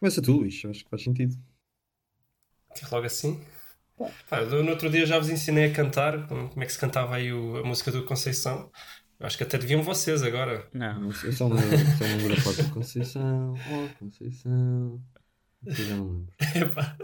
Começa tu, Luís, acho que faz sentido. Logo assim? Pá, no outro dia já vos ensinei a cantar, como é que se cantava aí o, a música do Conceição. Eu acho que até deviam vocês agora. Não. Eu só me me lembro da parte Conceição, oh Conceição. Eu já não lembro. Epá.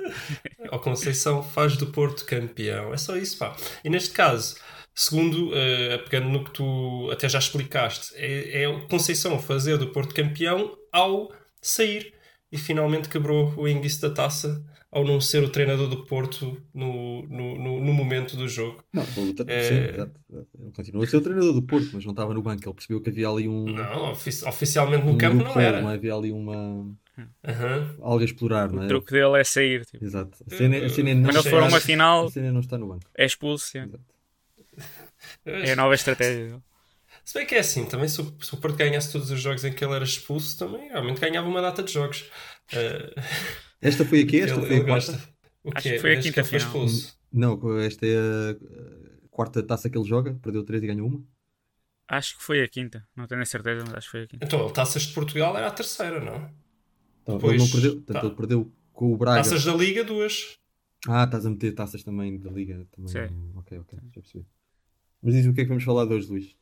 O Conceição faz do Porto campeão. É só isso, pá. E neste caso, segundo, uh, pegando no que tu até já explicaste, é, é o Conceição fazer do Porto campeão ao sair. E finalmente quebrou o enguiço da taça ao não ser o treinador do Porto no, no, no, no momento do jogo. Não, o, é... sim, exato. Ele continua a ser o treinador do Porto, mas não estava no banco. Ele percebeu que havia ali um. Não, ofici oficialmente no um campo não era. Não havia ali uma. Uhum. Algo a explorar, o não é? O truque dele é sair. Tipo. Exato. A cena, a cena não, Quando ele for a uma final, a cena não está no banco. É expulso. É a nova estratégia. Se bem que é assim, também se o, se o Porto ganhasse todos os jogos em que ele era expulso, também realmente ganhava uma data de jogos. Uh... Esta foi aqui? Esta ele, foi a quarta? O Acho que foi a quinta final. Expulso. Não, esta é a quarta taça que ele joga, perdeu três e ganhou uma. Acho que foi a quinta, não tenho a certeza, mas acho que foi a quinta. Então, taças de Portugal era a terceira, não? Então, Depois, ele não perdeu, portanto, tá. ele perdeu com o Braga. Taças da Liga, duas. Ah, estás a meter taças também da Liga. Também. Sim. Ok, ok, já percebi. Mas diz o que é que vamos falar de hoje, Luís?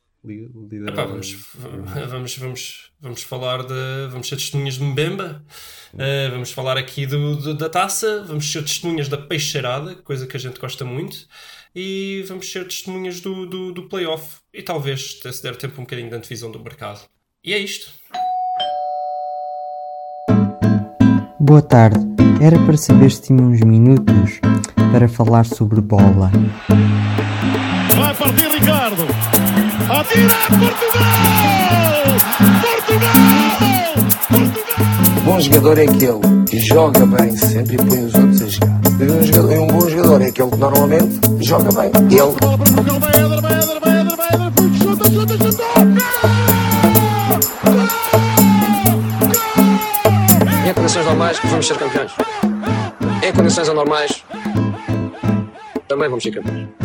Epá, vamos, vamos, vamos, vamos falar de. Vamos ser testemunhas de Mbemba, uh, vamos falar aqui do, do, da taça, vamos ser testemunhas da peixeirada, coisa que a gente gosta muito, e vamos ser testemunhas do, do, do playoff e talvez, se der tempo, um bocadinho da divisão do mercado. E é isto. Boa tarde. Era para saber se tinha uns minutos para falar sobre bola. Vai partir Ricardo. Atira Portugal! Portugal! Portugal! Bom jogador é aquele que joga bem sempre e põe os outros a jogar. Um, jogador, um bom jogador é aquele que normalmente joga bem. Ele. Portugal vai chuta, chuta, chuta! Em condições normais vamos ser campeões. Em condições anormais também vamos ser campeões.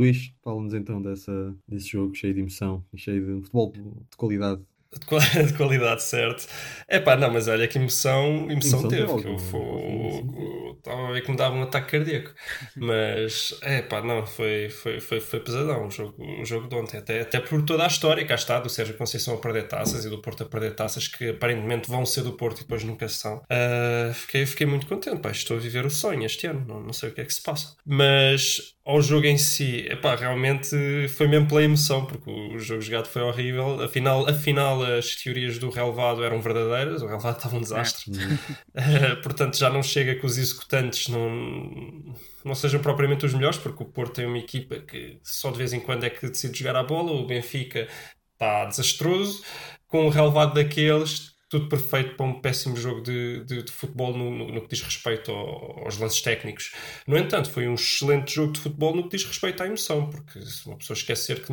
Luís, fala-nos então dessa, desse jogo cheio de emoção e cheio de futebol de qualidade. De qualidade, certo. É pá, não, mas olha que emoção, emoção, emoção teve. Que eu estava a ver que me dava um ataque cardíaco. Mas é pá, não, foi, foi, foi, foi pesadão o jogo, o jogo de ontem. Até, até por toda a história, cá está, do Sérgio Conceição a perder taças e do Porto a perder taças que aparentemente vão ser do Porto e depois nunca são. Uh, fiquei, fiquei muito contente, pá, estou a viver o sonho este ano, não, não sei o que é que se passa. Mas ao jogo em si, epá, realmente foi mesmo pela emoção, porque o jogo jogado foi horrível. Afinal, afinal as teorias do relevado eram verdadeiras, o relevado estava um desastre. uh, portanto, já não chega que os executantes não, não sejam propriamente os melhores, porque o Porto tem uma equipa que só de vez em quando é que decide jogar a bola, o Benfica está desastroso. Com o relevado daqueles, tudo perfeito para um péssimo jogo de, de, de futebol no, no, no, que diz respeito ao, aos lances técnicos. No entanto, foi um excelente jogo de futebol no que diz respeito à emoção, porque se uma pessoa esquecer que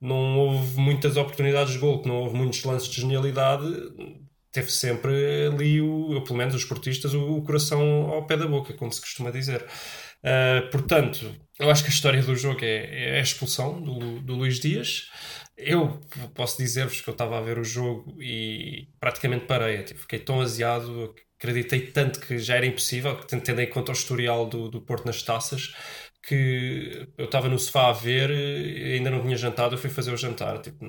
não, houve muitas oportunidades de gol, que não houve muitos lances de genialidade, teve sempre ali, o, pelo menos os esportistas, o, o coração ao pé da boca, como se costuma dizer. Uh, portanto, eu acho que a história do jogo é, é a expulsão do, do Luís Dias eu posso dizer-vos que eu estava a ver o jogo e praticamente parei. Tipo, fiquei tão aziado, acreditei tanto que já era impossível, tendo em conta o historial do, do Porto nas taças, que eu estava no sofá a ver e ainda não tinha jantado, eu fui fazer o jantar. Tipo,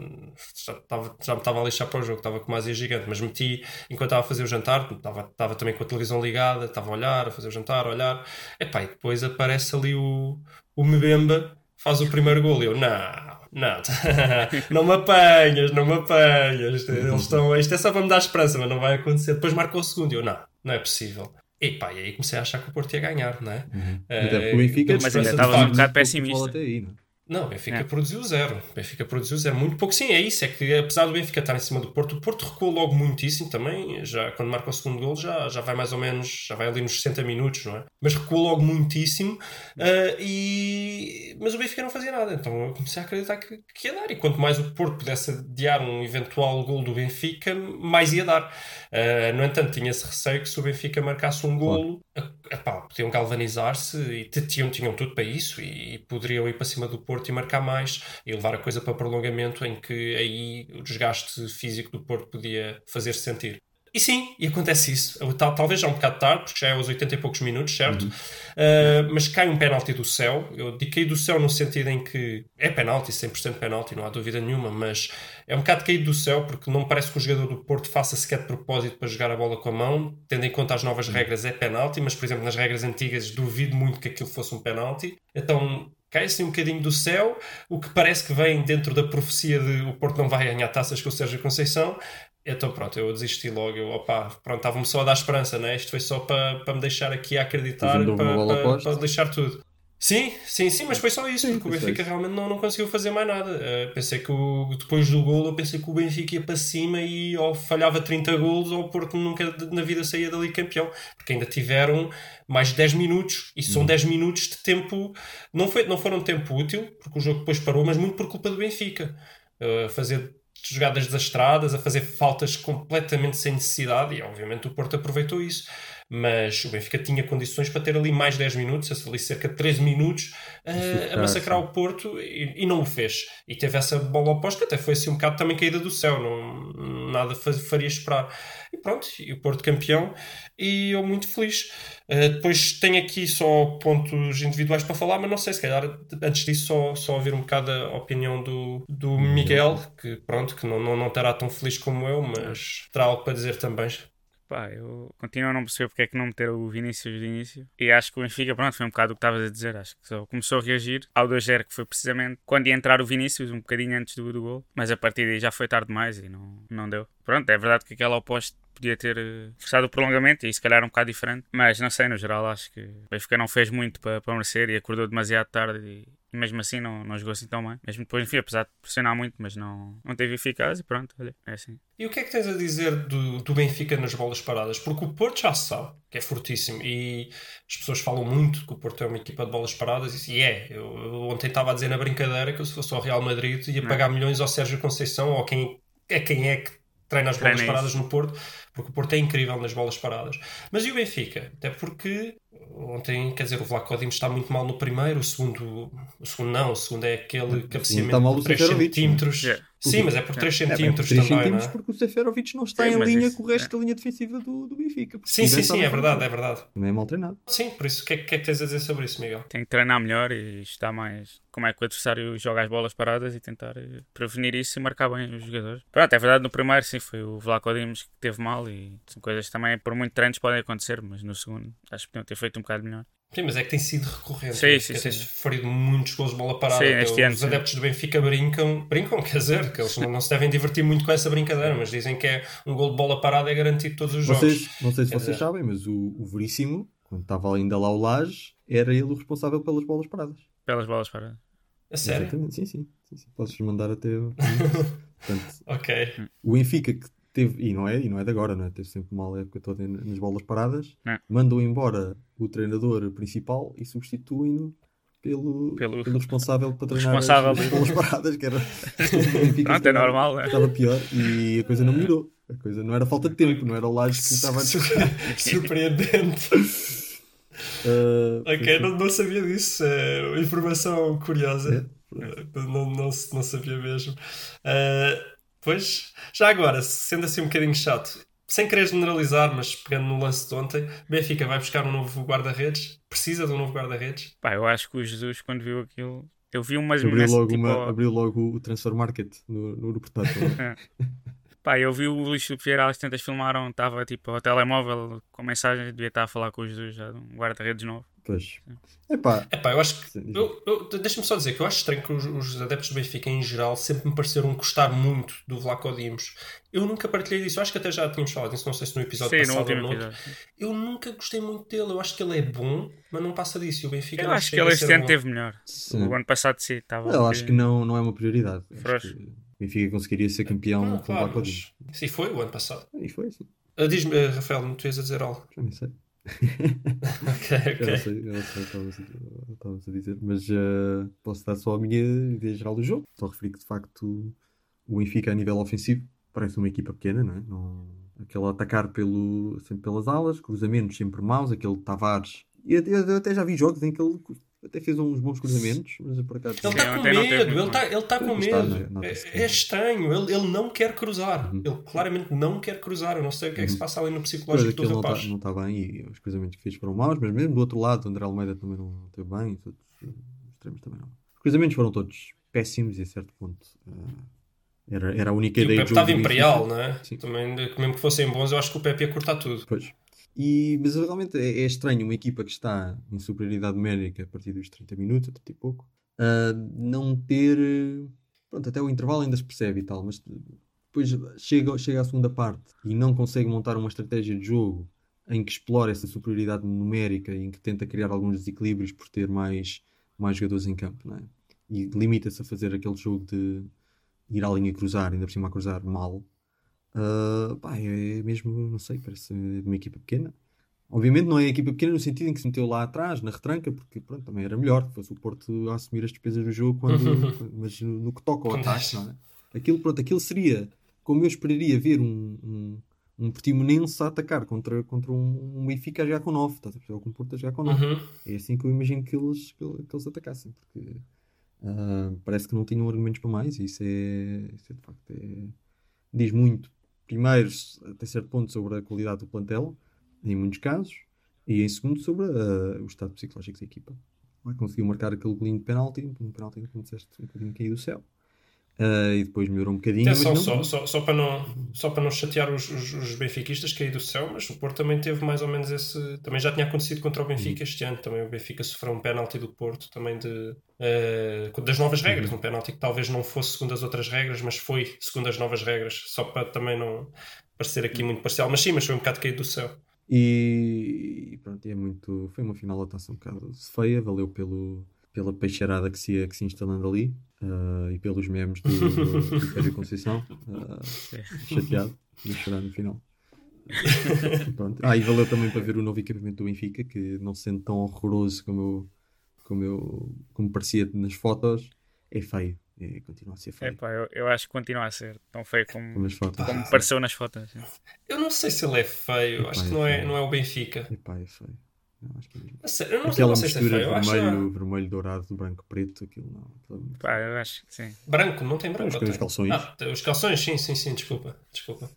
já, estava, já me estava a lixar para o jogo, estava com uma azia gigante, mas meti enquanto estava a fazer o jantar, estava, estava também com a televisão ligada, estava a olhar, a fazer o jantar, a olhar. Epá, e depois aparece ali o, o Mbemba, faz o primeiro gol e eu, não não, não me apanhas, não me apanhas. Eles estão, isto é só para me dar esperança, mas não vai acontecer. Depois marcou o segundo e eu, não, não é possível. E pá, e aí comecei a achar que o Porto ia ganhar, não é? Uhum. Uh, o Benfica, mas ainda estava um bocado pessimista. Até aí, não? O Benfica é. produziu zero. O Benfica produziu zero. Muito pouco. Sim, é isso. É que apesar do Benfica estar em cima do Porto, o Porto recuou logo muitíssimo também. Já, quando marca o segundo gol, já, já vai mais ou menos, já vai ali nos 60 minutos, não é? Mas recuou logo muitíssimo. Uh, e... Mas o Benfica não fazia nada. Então eu comecei a acreditar que, que ia dar. E quanto mais o Porto pudesse adiar um eventual gol do Benfica, mais ia dar. Uh, no entanto, tinha esse receio que se o Benfica marcasse um golo. Epá, podiam galvanizar-se e tinham, tinham tudo para isso e, e poderiam ir para cima do Porto e marcar mais e levar a coisa para prolongamento em que aí o desgaste físico do Porto podia fazer-se sentir. E sim, e acontece isso. Talvez já um bocado tarde, porque já é aos 80 e poucos minutos, certo? Uhum. Uh, mas cai um penalti do céu. Eu digo cair do céu no sentido em que é penalti, 100% penalti, não há dúvida nenhuma, mas é um bocado caído do céu porque não parece que o jogador do Porto faça sequer de propósito para jogar a bola com a mão. Tendo em conta as novas uhum. regras, é penalti, mas por exemplo, nas regras antigas duvido muito que aquilo fosse um penalti. Então cai assim um bocadinho do céu, o que parece que vem dentro da profecia de o Porto não vai ganhar taças com o Sérgio Conceição, então pronto, eu desisti logo. Eu, opa, pronto, estava-me só a dar esperança, né? Isto foi só para, para me deixar aqui a acreditar, para, para, para, deixar tudo. Sim, sim, sim, mas foi só isso, sim, porque o Benfica realmente não, não conseguiu fazer mais nada. Uh, pensei que o, depois do golo, eu pensei que o Benfica ia para cima e ou falhava 30 golos ou o Porto nunca na vida saía dali campeão, porque ainda tiveram mais de 10 minutos e são uhum. 10 minutos de tempo. Não, foi, não foram tempo útil, porque o jogo depois parou, mas muito por culpa do Benfica. Uh, fazer jogadas desastradas, a fazer faltas completamente sem necessidade, e obviamente o Porto aproveitou isso. Mas o Benfica tinha condições para ter ali mais 10 minutos, ali cerca de 13 minutos, uh, a massacrar o Porto e, e, não o fez. E teve essa bola oposta, até foi assim um bocado também caída do céu, não, nada faria esperar. E pronto, e o Porto campeão, e eu muito feliz. Uh, depois tenho aqui só pontos individuais para falar, mas não sei, se calhar antes disso só, só ouvir um bocado a opinião do, do Miguel, que pronto, que não, não, não estará tão feliz como eu, mas terá algo para dizer também. Pá, eu continuo a não perceber porque é que não meteram o Vinícius de início. E acho que o Benfica, pronto, foi um bocado o que estavas a dizer. Acho que só começou a reagir ao 2-0, que foi precisamente quando ia entrar o Vinícius, um bocadinho antes do, do gol. Mas a partir daí já foi tarde demais e não, não deu. Pronto, é verdade que aquela oposta podia ter eh, forçado o prolongamento e se calhar um bocado diferente. Mas não sei, no geral, acho que o Benfica não fez muito para, para merecer e acordou demasiado tarde e, e mesmo assim não, não jogou assim tão bem. Mesmo depois, enfim, apesar de pressionar muito, mas não, não teve eficaz e pronto, olha, é assim. E o que é que tens a dizer do, do Benfica nas bolas paradas? Porque o Porto já sabe que é fortíssimo e as pessoas falam muito que o Porto é uma equipa de bolas paradas e é. Eu, eu ontem estava a dizer na brincadeira que se fosse ao Real Madrid ia não. pagar milhões ao Sérgio Conceição ou quem é quem é que treina as bolas treina paradas isso. no Porto, porque o Porto é incrível nas bolas paradas. Mas e o Benfica? Até porque ontem, quer dizer, o Vlaco Dimos está muito mal no primeiro, o segundo, o segundo não, o segundo é aquele cabeceamento de 3 centímetros. Yeah. Sim, mas é por 3 centímetros é, é também, não é? porque o Seferovic não está sim, em linha isso, com o resto é. da linha defensiva do, do Benfica. Sim, sim, sim, é verdade, é verdade. Não é mal treinado. Sim, por isso, o que, é, que é que tens a dizer sobre isso, Miguel? Tem que treinar melhor e estar mais como é que o adversário joga as bolas paradas e tentar eh, prevenir isso e marcar bem os jogadores. Pronto, é verdade, no primeiro sim, foi o Vlaco Dimos que teve mal e são coisas que também por muito treinos podem acontecer, mas no segundo acho que podiam ter feito um bocado melhor. Sim, mas é que tem sido recorrente. Sim, sim, sim. Tens ferido muitos gols de bola parada. Sim, este ano, Os adeptos do Benfica brincam, brincam, quer dizer, que eles não, não, se devem divertir muito com essa brincadeira, mas dizem que é um gol de bola parada é garantido todos os vocês, jogos. Não sei se quer vocês dizer... sabem, mas o, o Veríssimo, quando estava ainda lá o Laje, era ele o responsável pelas bolas paradas. Pelas bolas paradas. A sério? Exatamente, sim, sim. sim, sim. Podes mandar até. Portanto, ok. O Benfica que teve, e não é, e não é de agora, não é? Teve sempre uma época toda nas bolas paradas, não. mandam embora o treinador principal e substituem-no pelo, pelo, pelo, responsável para treinar responsável as, bolas paradas, que era Pronto, é normal, né? estava pior e a coisa não melhorou. A coisa não era falta de tempo, não era o Laje que estava a Surpreendente. Uh, ok, não, não, sabia disso. É informação curiosa. É. Não, não, não, sabia mesmo. Uh, Pois, já agora, sendo assim um bocadinho chato, sem querer generalizar, mas pegando no lance de ontem, Benfica vai buscar um novo guarda-redes? Precisa de um novo guarda-redes? Pá, eu acho que o Jesus, quando viu aquilo, eu vi umas abriu logo, tipo... uma, abriu logo o transfer market no, no portátil. É? Pá, eu vi o Luís Vieira às tantas filmaram, estava tipo ao telemóvel com mensagem, devia estar a falar com o Jesus já, um guarda-redes novo. Pois. Epá. Epá, eu acho que. Eu, eu, Deixa-me só dizer que eu acho estranho que os, os, adeptos do Benfica em geral sempre me pareceram gostar muito do Vlaco Dimos. Eu nunca partilhei disso. Eu acho que até já tínhamos falado disso. Não sei se no episódio Sim, passado ou no outro. Eu nunca gostei muito dele. Eu acho que ele é bom, mas não passa disso. E o Benfica eu acho que ele este ano teve melhor. Sim. O ano passado sim estava. Eu acho que não, não é uma prioridade. O Benfica conseguiria ser campeão não, com o Vlaco Dimos. Sim, foi o ano passado. E foi, sim. Uh, Diz-me, uh, Rafael, não tu ias a dizer algo? Já nem sei. Ok, ok. Eu não sei, eu não sei o que estavas a dizer, mas uh, posso dar só a minha ideia geral do jogo. Só referi que de facto o Benfica a nível ofensivo parece uma equipa pequena, não é? Não, aquele atacar pelo, sempre pelas alas, cruzamentos sempre maus, aquele Tavares. E eu, eu, até já vi jogos em que ele até fez uns bons cruzamentos, mas por acaso. Ele está com medo, ele está ele tá com medo. É, é, estranho, ele, ele não quer cruzar. Uhum. Ele claramente não quer cruzar. Eu não sei o que é que se uhum. passa ali no psicológico do rapaz. Não está tá bem e os cruzamentos que fez foram maus, mas mesmo do outro lado, o André Almeida também não esteve bem, os extremos também não. Os cruzamentos foram todos péssimos e a certo ponto. Uh, era, era a única e ideia. O Pepe estava imperial, não é? Sim. Também, mesmo que fossem bons, eu acho que o Pepe ia cortar tudo. Pois. E, mas realmente é, é, estranho uma equipa que está em superioridade numérica a partir dos 30 minutos, a 30 e pouco, uh, não ter. Pronto, até o intervalo ainda se percebe e tal, mas depois chega, chega à segunda parte e não consegue montar uma estratégia de jogo em que explora essa superioridade numérica e em que tenta criar alguns desequilíbrios por ter mais, mais jogadores em campo, é? E limita-se a fazer aquele jogo de ir à linha cruzar, ainda por cima a cruzar mal, Uh, pá, é mesmo, não sei, parece uma equipa pequena. Obviamente não é equipa pequena no sentido em que se meteu lá atrás, na retranca, porque pronto, também era melhor que fosse o Porto a assumir as despesas do jogo, quando, mas no, no, que toca ao ataque, não é? Aquilo, pronto, aquilo seria como eu esperaria ver um, um, um Portimonense a atacar contra, contra um, um Benfica a jogar com 9, estás a perceber? Ou com um Porto a jogar com 9. Uhum. É assim que eu imagino que eles, que, que eles atacassem, porque uh, parece que não tinham argumentos para mais e isso é, isso é de facto é, diz muito primeiro, até certo ponto, sobre a qualidade do plantel, em muitos casos, e em segundo, sobre uh, o estado psicológico da equipa. Conseguiu marcar aquele golinho de penalti, um penalti, como disseste, um bocadinho caído do céu. Uh, e depois melhorou um bocadinho. Atenção, não... só, só, só, para não, só para não chatear os, os, os benfiquistas cair do céu, mas o Porto também teve mais ou menos esse. Também já tinha acontecido contra o Benfica este ano. Também o Benfica sofreu um penalti do Porto, também de, uh, das novas regras. Um penalti que talvez não fosse segundo as outras regras, mas foi segundo as novas regras, só para também não parecer aqui muito parcial. Mas sim, mas foi um bocado caído do céu. E, e pronto, é muito. Foi uma final da taça um bocado feia, valeu pelo pela peixeirada que se ia que se instalando ali uh, e pelos memes do, do, do Conceição. Uh, chateado, ia chorar no final. Pronto. Ah, e valeu também para ver o novo equipamento do Benfica, que não sendo tão horroroso como eu, como eu como parecia nas fotos, é feio. É, continua a ser feio. Epá, eu, eu acho que continua a ser tão feio como, como, como pareceu nas fotos. Eu não sei se ele é feio, Epá, acho que é não, é, não é o Benfica. Epá, é feio. Não, acho que é sério, eu não, Aquela não sei mistura se é feio. vermelho, acho... vermelho, dourado, branco, preto, aquilo não. Aquilo é Pá, eu acho que sim. Branco, não tem branco. Os calções. Ah, os calções, sim, sim, sim, desculpa. Desculpa.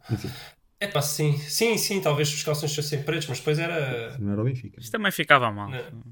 É pá, sim, sim, sim, talvez os calções fossem pretos, mas depois era. Não era o Benfica. Isto também ficava mal.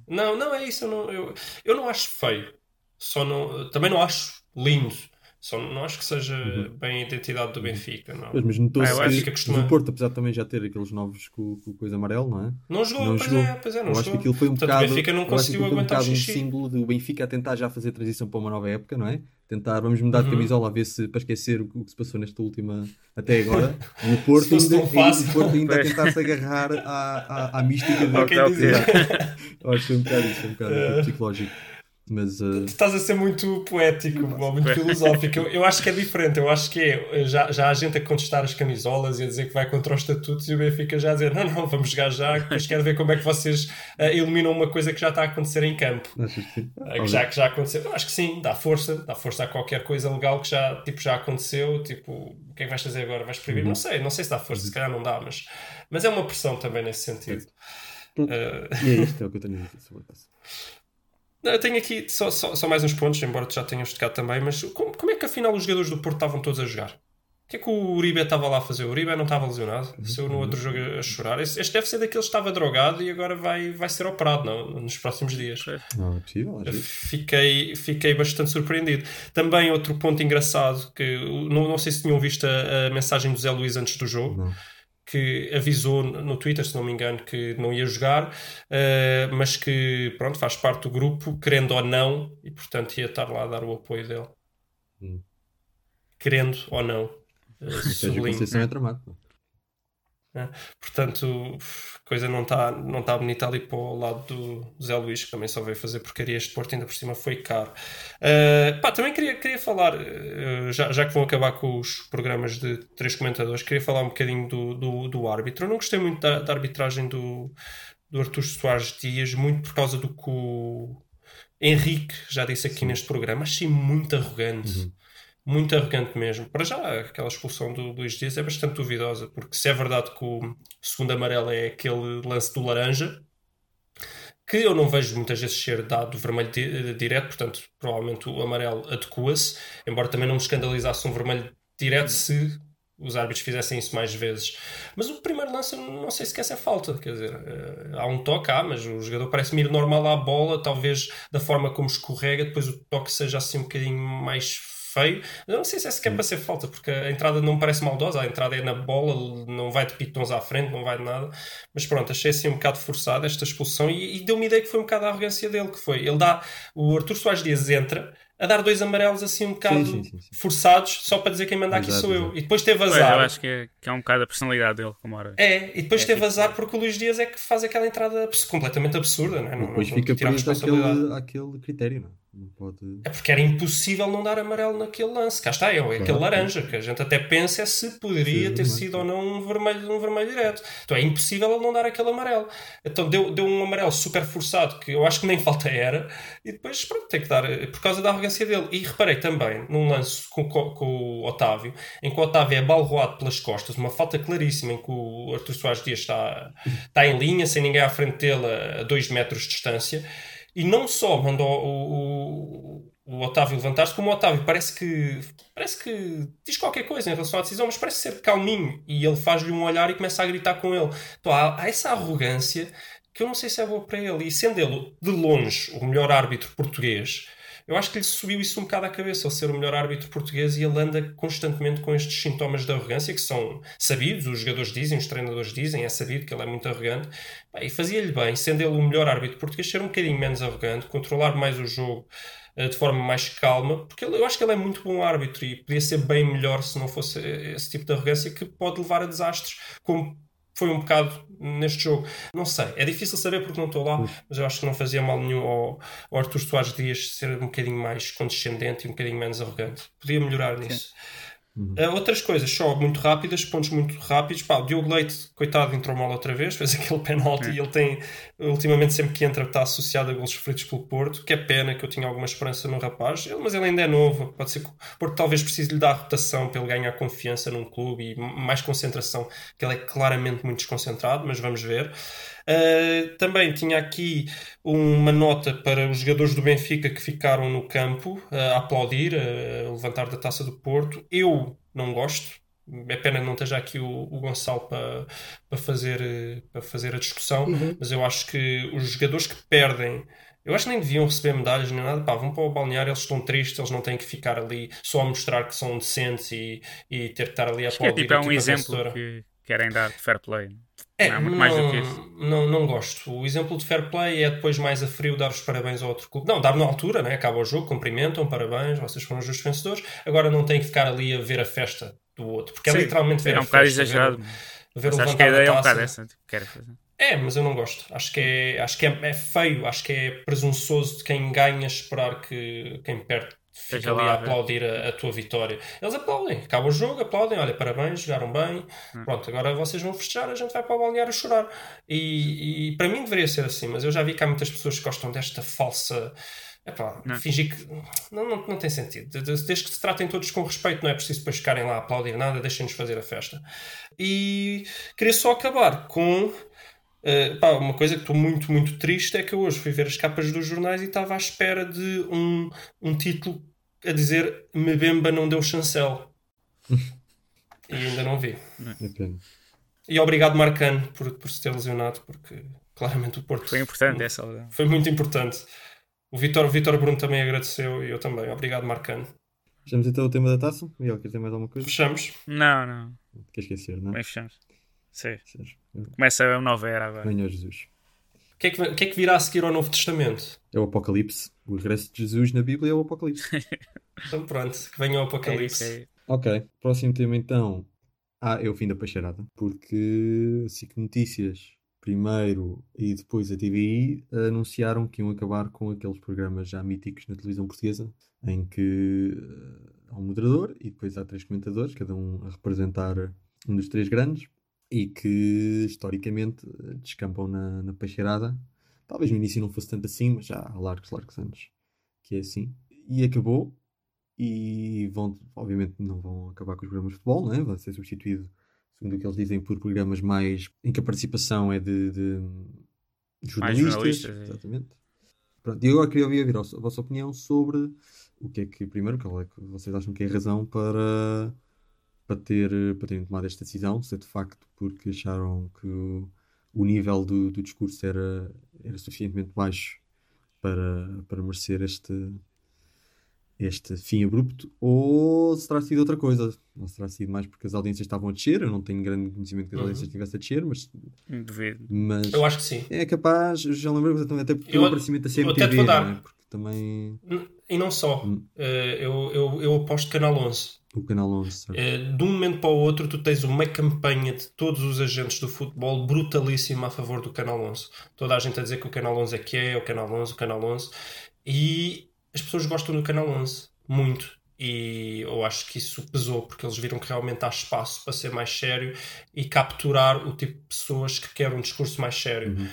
Não, não, é isso. Eu não, eu, eu não acho feio. Só não, também não acho lindo. Só não acho que seja uhum. bem a identidade do. Benfica. Não. Mas, mas notou-se ah, que, que o Porto, apesar de também já ter aqueles novos com, com coisa amarelo, não é? Não jogou, não pois, jogou. É, pois é, não eu jogou. acho que aquilo foi um Portanto, bocado, o Benfica não conseguiu aguentar um, um símbolo do Benfica a tentar já fazer transição para uma nova época, não é? Tentar, vamos mudar uhum. de camisola a ver se para esquecer o, o que se passou nesta última até agora. E o Porto ainda, o Porto ainda a tentar se agarrar à, à, à mística do okay, Acho que foi um bocado isso, um bocado uh... psicológico. Mas, uh... Estás a ser muito poético, muito filosófico. Eu, eu, acho que é diferente. Eu acho que é já, já há gente a contestar as camisolas e a dizer que vai contra os estatutos e o Benfica já a dizer: não, não, vamos jogar já, depois quero ver como é que vocês uh, eliminam uma coisa que já está a acontecer em campo. Que, uh, que já, que já aconteceu. Eu acho que sim, dá força, dá força a qualquer coisa legal que já, tipo, já aconteceu. Tipo, o que é que vais fazer agora? Vais proibir? Uhum. Não sei, não sei se dá força, se calhar não dá, mas, mas é uma pressão também nesse sentido. E é isto, é o que eu tenho a dizer sobre isso. Eu tenho aqui só, só, só, mais uns pontos, embora tu já tenhas tocado também, mas como, como, é que afinal os jogadores do Porto estavam todos a jogar? O que é que o Uribe estava lá a fazer? O Uribe não estava lesionado, uhum. saiu no outro jogo a chorar. Este, este deve ser daqueles que estava drogado e agora vai, vai ser operado não, nos próximos dias. Não é possível. Fiquei, fiquei bastante surpreendido. Também outro ponto engraçado, que não, não sei se tinham visto a, a mensagem do Zé Luís antes do jogo. Não que avisou no Twitter, se não me engano, que não ia jogar, uh, mas que pronto, faz parte do grupo, querendo ou não, e portanto ia estar lá a dar o apoio dele. Hum. Querendo ou não. Uh, sublinho. A é. É. Portanto, coisa não está não tá bonita ali para o lado do Zé Luís, que também só veio fazer porcaria. Este Porto ainda por cima foi caro. Uh, pá, também queria, queria falar, uh, já, já que vão acabar com os programas de três comentadores, queria falar um bocadinho do, do, do árbitro. Eu não gostei muito da, da arbitragem do, do Artur Soares Dias, muito por causa do que o Henrique já disse aqui Sim. neste programa. Achei muito arrogante. Uhum muito arrogante mesmo. Para já, aquela expulsão do Luís Dias é bastante duvidosa, porque se é verdade que o segundo amarelo é aquele lance do laranja, que eu não vejo muitas vezes ser dado vermelho di direto, portanto, provavelmente o amarelo adequa-se, embora também não me escandalizasse um vermelho direto se os árbitros fizessem isso mais vezes. Mas o primeiro lance, não sei se quer ser falta. Quer dizer, uh, há um toque, há, mas o jogador parece-me ir normal à bola, talvez da forma como escorrega, depois o toque seja assim um bocadinho mais feio. Eu não sei se é sequer para ser falta, porque a entrada não me parece maldosa, a entrada é na bola, não vai de pitons à frente, não vai de nada. Mas pronto, achei assim um bocado forçada esta expulsão e, e deu-me ideia que foi um bocado a arrogância dele, que foi, ele dá, o Artur Soares Dias entra, a dar dois amarelos assim um bocado sim, sim, sim, forçados, só para dizer quem manda aqui sou eu. E depois teve azar. Pois, eu acho que é, que é um bocado a personalidade dele, como era. É, e depois é teve tipo... azar porque o Luís Dias é que faz aquela entrada completamente absurda, não é? Não, depois não, fica preso àquele, àquele critério, não é? Pode... É porque era impossível não dar amarelo naquele lance. Cá está, é, claro. aquele laranja, que a gente até pensa é se poderia Sim, ter sido ou não um vermelho, um vermelho direto. Então é impossível ele não dar aquele amarelo. Então deu, deu um amarelo super forçado, que eu acho que nem falta era, e depois pronto, tem que dar, por causa da arrogância dele. E reparei também num lance com, com o Otávio, em que o Otávio é balroado pelas costas, uma falta claríssima em que o Artur Soares Dias está, está em linha, sem ninguém à frente dele a 2 metros de distância e não só mandou o, o, o Otávio levantar-se, como o Otávio parece que parece que diz qualquer coisa em relação à decisão, mas parece ser calminho e ele faz-lhe um olhar e começa a gritar com ele. Então há, há essa arrogância que eu não sei se é boa para ele. E sendo ele de longe o melhor árbitro português, eu acho que lhe subiu isso um bocado à cabeça, ele ser o melhor árbitro português e ele anda constantemente com estes sintomas de arrogância que são sabidos, os jogadores dizem, os treinadores dizem, é sabido que ele é muito arrogante. E fazia-lhe bem, sendo ele o melhor árbitro português, ser um bocadinho menos arrogante, controlar mais o jogo eh, de forma mais calma, porque eu acho que ele é muito bom árbitro e podia ser bem melhor se não fosse esse tipo de arrogância que pode levar a desastres, como foi um bocado neste jogo. Não sei, é difícil saber porque não estou lá, mas eu acho que não fazia mal nenhum ao, ao Artur Soares Dias ser um bocadinho mais condescendente e um bocadinho menos arrogante. Podia melhorar nisso. Sim. Uhum. Uh, outras coisas, só muito rápidas, pontos muito rápidos. Pá, o Diogo Leite, coitado, entrou mal outra vez, fez aquele penalti é. e ele tem, ultimamente, sempre que entra, está associado a gols sofridos pelo Porto, que é pena que eu tinha alguma esperança no rapaz, ele, mas ele ainda é novo. Pode ser que o Porto talvez precise lhe dar rotação para ele ganhar confiança num clube e mais concentração, que ele é claramente muito desconcentrado, mas vamos ver. Uh, também tinha aqui uma nota para os jogadores do Benfica que ficaram no campo uh, a aplaudir, a levantar da taça do Porto. Eu não gosto. É pena que não esteja aqui o, o Gonçalo para, para, fazer, para fazer a discussão, uhum. mas eu acho que os jogadores que perdem eu acho que nem deviam receber medalhas nem nada. Pá, vão para o balneário, eles estão tristes, eles não têm que ficar ali só a mostrar que são decentes e, e ter que estar ali a aplaudir. É, tipo, é um exemplo que querem dar de fair play. É, não, não, não, não, não gosto. O exemplo de fair play é depois mais a frio dar os parabéns ao outro clube. Não, dar na altura, né? acaba o jogo, cumprimentam, parabéns, vocês foram os justos vencedores. Agora não tem que ficar ali a ver a festa do outro, porque é Sim, é literalmente ver é um bocado exagerado. Ver, ver acho que a ideia é um bocado essa, tipo, quero fazer. É, mas eu não gosto. Acho que, é, acho que é, é feio, acho que é presunçoso de quem ganha esperar que quem perde fica ali a aplaudir a, a, tua vitória. Eles aplaudem, acaba o jogo, aplaudem, olha, parabéns, jogaram bem, hum. pronto, agora vocês vão festejar, a gente vai para o balneário chorar. E, e, para mim deveria ser assim, mas eu já vi que há muitas pessoas que gostam desta falsa. Epá, não. fingir que. Não, não, não tem sentido. Desde que se tratem todos com respeito, não é preciso depois ficarem lá a aplaudir nada, deixem-nos fazer a festa. E queria só acabar com Uh, pá, uma coisa que estou muito, muito triste é que eu hoje fui ver as capas dos jornais e estava à espera de um, um título a dizer Mbemba não deu chancel. e ainda não vi. É e obrigado, Marcano, por, por se ter lesionado, porque claramente o Porto. Foi importante essa Foi muito importante. O Vitor, Vitor Bruno também agradeceu e eu também. Obrigado, Marcano. Fechamos então o tema da taça? Miguel, quer ter mais alguma coisa? Fechamos. Não, não. Quer esquecer, não? Bem, fechamos. Sim. Começa a nova era agora. Venha Jesus. O que, é que, o que, é que, virá a seguir ao Novo Testamento? É o Apocalipse. O regresso de Jesus na Bíblia é o Apocalipse. então pronto, que venha o Apocalipse. É ok, próximo tema então. Ah, é o fim da peixeirada. Porque SIC Notícias primeiro e depois a TVI anunciaram que iam acabar com aqueles programas já míticos na televisão portuguesa em que eh, há um moderador e depois há três comentadores, cada um a representar um dos três grandes e que historicamente descampam na, na peixeirada. Talvez no início não fosse tanto assim, mas já há largos, largos anos que é assim. E acabou. E vão, obviamente, não vão acabar com os programas de futebol, não é? vai ser substituído, segundo o que eles dizem, por programas mais em que a participação é de, de jornalistas. jornalistas exatamente. Pronto, e agora queria ouvir a vossa opinião sobre o que é que, primeiro, qual é que vocês acham que é a razão para, para, ter, para terem tomado esta decisão, se é de facto porque acharam que o, o nível do, do discurso era, era suficientemente baixo para, para merecer este, este fim abrupto, ou se terá sido outra coisa. Ou se terá sido mais porque as audiências estavam a descer. Eu não tenho grande conhecimento que as uhum. audiências estivessem a descer, mas. Duvido. Mas eu acho que sim. É capaz, já lembro até porque eu, o aparecimento da CMTV, eu dar... Né? porque também. E não só. Hum. Uh, eu, eu, eu aposto Canal 11. O Canal 11. Uh, de um momento para o outro, tu tens uma campanha de todos os agentes do futebol brutalíssima a favor do Canal 11. Toda a gente a dizer que o Canal 11 é que é, o Canal 11, o Canal 11. E as pessoas gostam do Canal 11 muito. E eu acho que isso pesou, porque eles viram que realmente há espaço para ser mais sério e capturar o tipo de pessoas que querem um discurso mais sério. Uhum.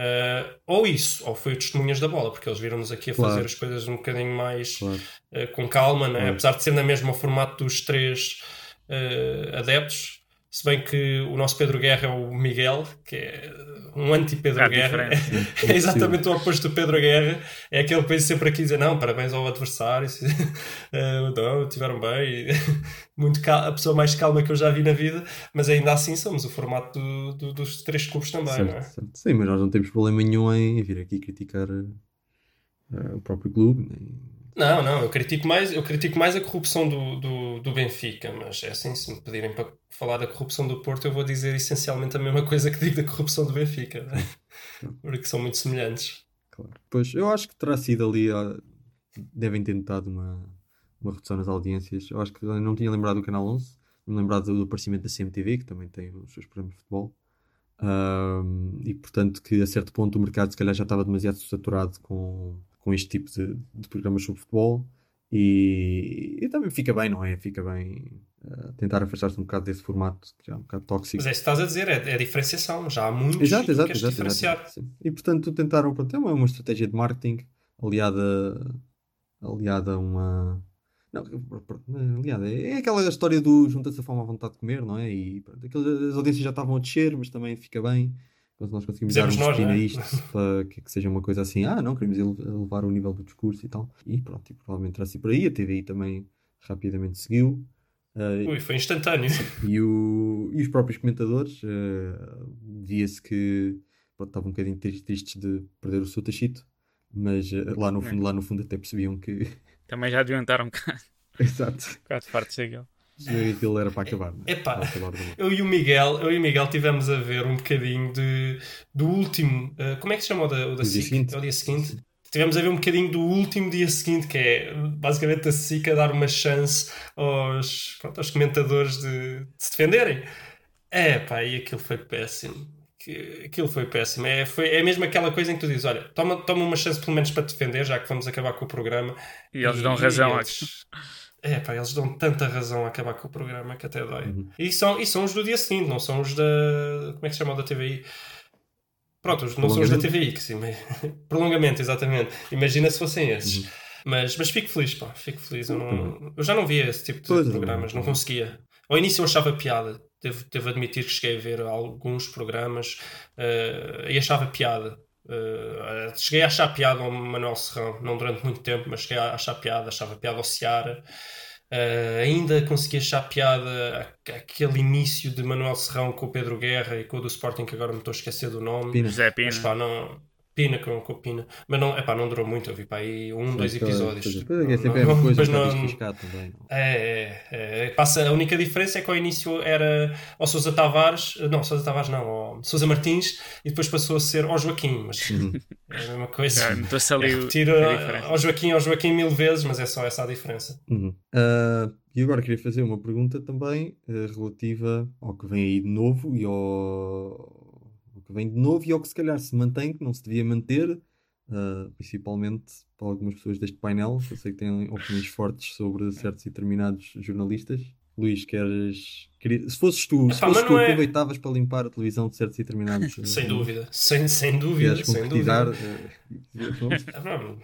Uh, ou isso, ou foi o Testemunhas da Bola, porque eles viram-nos aqui a claro. fazer as coisas um bocadinho mais claro. uh, com calma, né? Apesar de ser na mesma formato dos três uh, adeptos, se bem que o nosso Pedro Guerra é o Miguel, que é um anti-Pedro é Guerra. É, exatamente o oposto do Pedro Guerra. É aquele que vem sempre aqui dizer: não, parabéns ao adversário, uh, não, tiveram bem. Muito a pessoa mais calma que eu já vi na vida, mas ainda assim somos o formato do, do, dos três clubes também, certo, não é? Certo. Sim, mas nós não temos problema nenhum em vir aqui criticar uh, o próprio clube, nem não, não, eu critico mais, eu critico mais a corrupção do, do, do, Benfica, mas é assim, se me pedirem para falar da corrupção do Porto, eu vou dizer essencialmente a mesma coisa que digo da corrupção do Benfica, né? porque são muito semelhantes. Claro. Pois, eu acho que terá sido ali, devem ter notado uma, uma redução nas audiências. Eu acho que não tinha lembrado do Canal 11, não lembrado do aparecimento da CMTV, que também tem os seus programas de futebol. Um, e portanto que a certo ponto o mercado se calhar já estava demasiado saturado com, com este tipo de, de programas sobre futebol e, e, também fica bem, não é? Fica bem uh, tentar afastar-se um bocado desse formato que já é um bocado tóxico. Mas é isso que estás a dizer, é, é diferenciação, já há muitos exato, exato, exato, diferenciar. Exato, e portanto tentaram, pronto, é uma, uma estratégia de marketing aliada, aliada a uma não, aliada, é aquela história do junta-se a fome à vontade de comer, não é? E pronto, as audiências já estavam a descer, mas também fica bem quando nós conseguimos Dizemos dar um destino a é? isto para que, que, seja uma coisa assim, ah, não, queremos elevar o nível do discurso e tal. E pronto, e provavelmente terá sido por aí. A TVI também rapidamente seguiu. Uh, Ui, foi instantâneo. E, o, e os próprios comentadores, uh, via-se que pronto, estavam um bocadinho tristes de perder o seu tachito, mas uh, lá, no fundo, é. lá no fundo até percebiam que. Também já estar um bocado. Exato. Um bocado fartos daquele. Aquilo era para acabar. Né? Epá, eu e o Miguel, eu e o Miguel tivemos a ver um bocadinho de, do último. Uh, como é que se chama o da, o da SIC? Seguinte. É o dia seguinte. Tivemos a ver um bocadinho do último dia seguinte, que é basicamente a SIC a dar uma chance aos, pronto, aos comentadores de, de se defenderem. É pá, e aquilo foi péssimo. Aquilo foi péssimo. É, foi, é mesmo aquela coisa em que tu dizes: olha, toma, toma uma chance pelo menos para te defender, já que vamos acabar com o programa. E eles e, dão razão. E eles, é, pá, eles dão tanta razão a acabar com o programa que até dói. Uhum. E, são, e são os do dia seguinte, não são os da. Como é que se chama da TVI? Pronto, não são os da TVI, que sim. Prolongamento, exatamente. Imagina se fossem esses. Uhum. Mas, mas fico feliz, pá, fico feliz. Eu, não, eu já não via esse tipo de pois programas, não, não conseguia. Ao início eu achava piada, devo, devo admitir que cheguei a ver alguns programas uh, e achava piada. Uh, cheguei a achar piada ao Manuel Serrão, não durante muito tempo, mas cheguei a achar piada, achava piada ao Seara. Uh, ainda consegui achar piada aquele início de Manuel Serrão com o Pedro Guerra e com o do Sporting, que agora me estou a esquecer do nome. Pina. José Pina. Mas, pá, não, Pina com, com Pina. Mas não, epá, não durou muito, eu vi para aí um, dois episódios. é sempre não, coisa não, também. É, é, é, passa, a única diferença é que ao início era ao Sousa Tavares, não, Sousa Tavares não, ao Sousa Martins, e depois passou a ser ao Joaquim, mas uhum. é a mesma coisa. É, ali é, retiro ao Joaquim, ao Joaquim mil vezes, mas é só essa a diferença. Uhum. Uh, e agora queria fazer uma pergunta também uh, relativa ao que vem aí de novo e ao que vem de novo e ao que se calhar se mantém, que não se devia manter, uh, principalmente para algumas pessoas deste painel, eu sei que têm opiniões fortes sobre certos e determinados jornalistas. Luís, queres. Se fosses tu, Epá, se fosses tu, é... aproveitavas para limpar a televisão de certos e determinados. sem dúvida, sem, sem dúvida. Sem dúvida. Uh,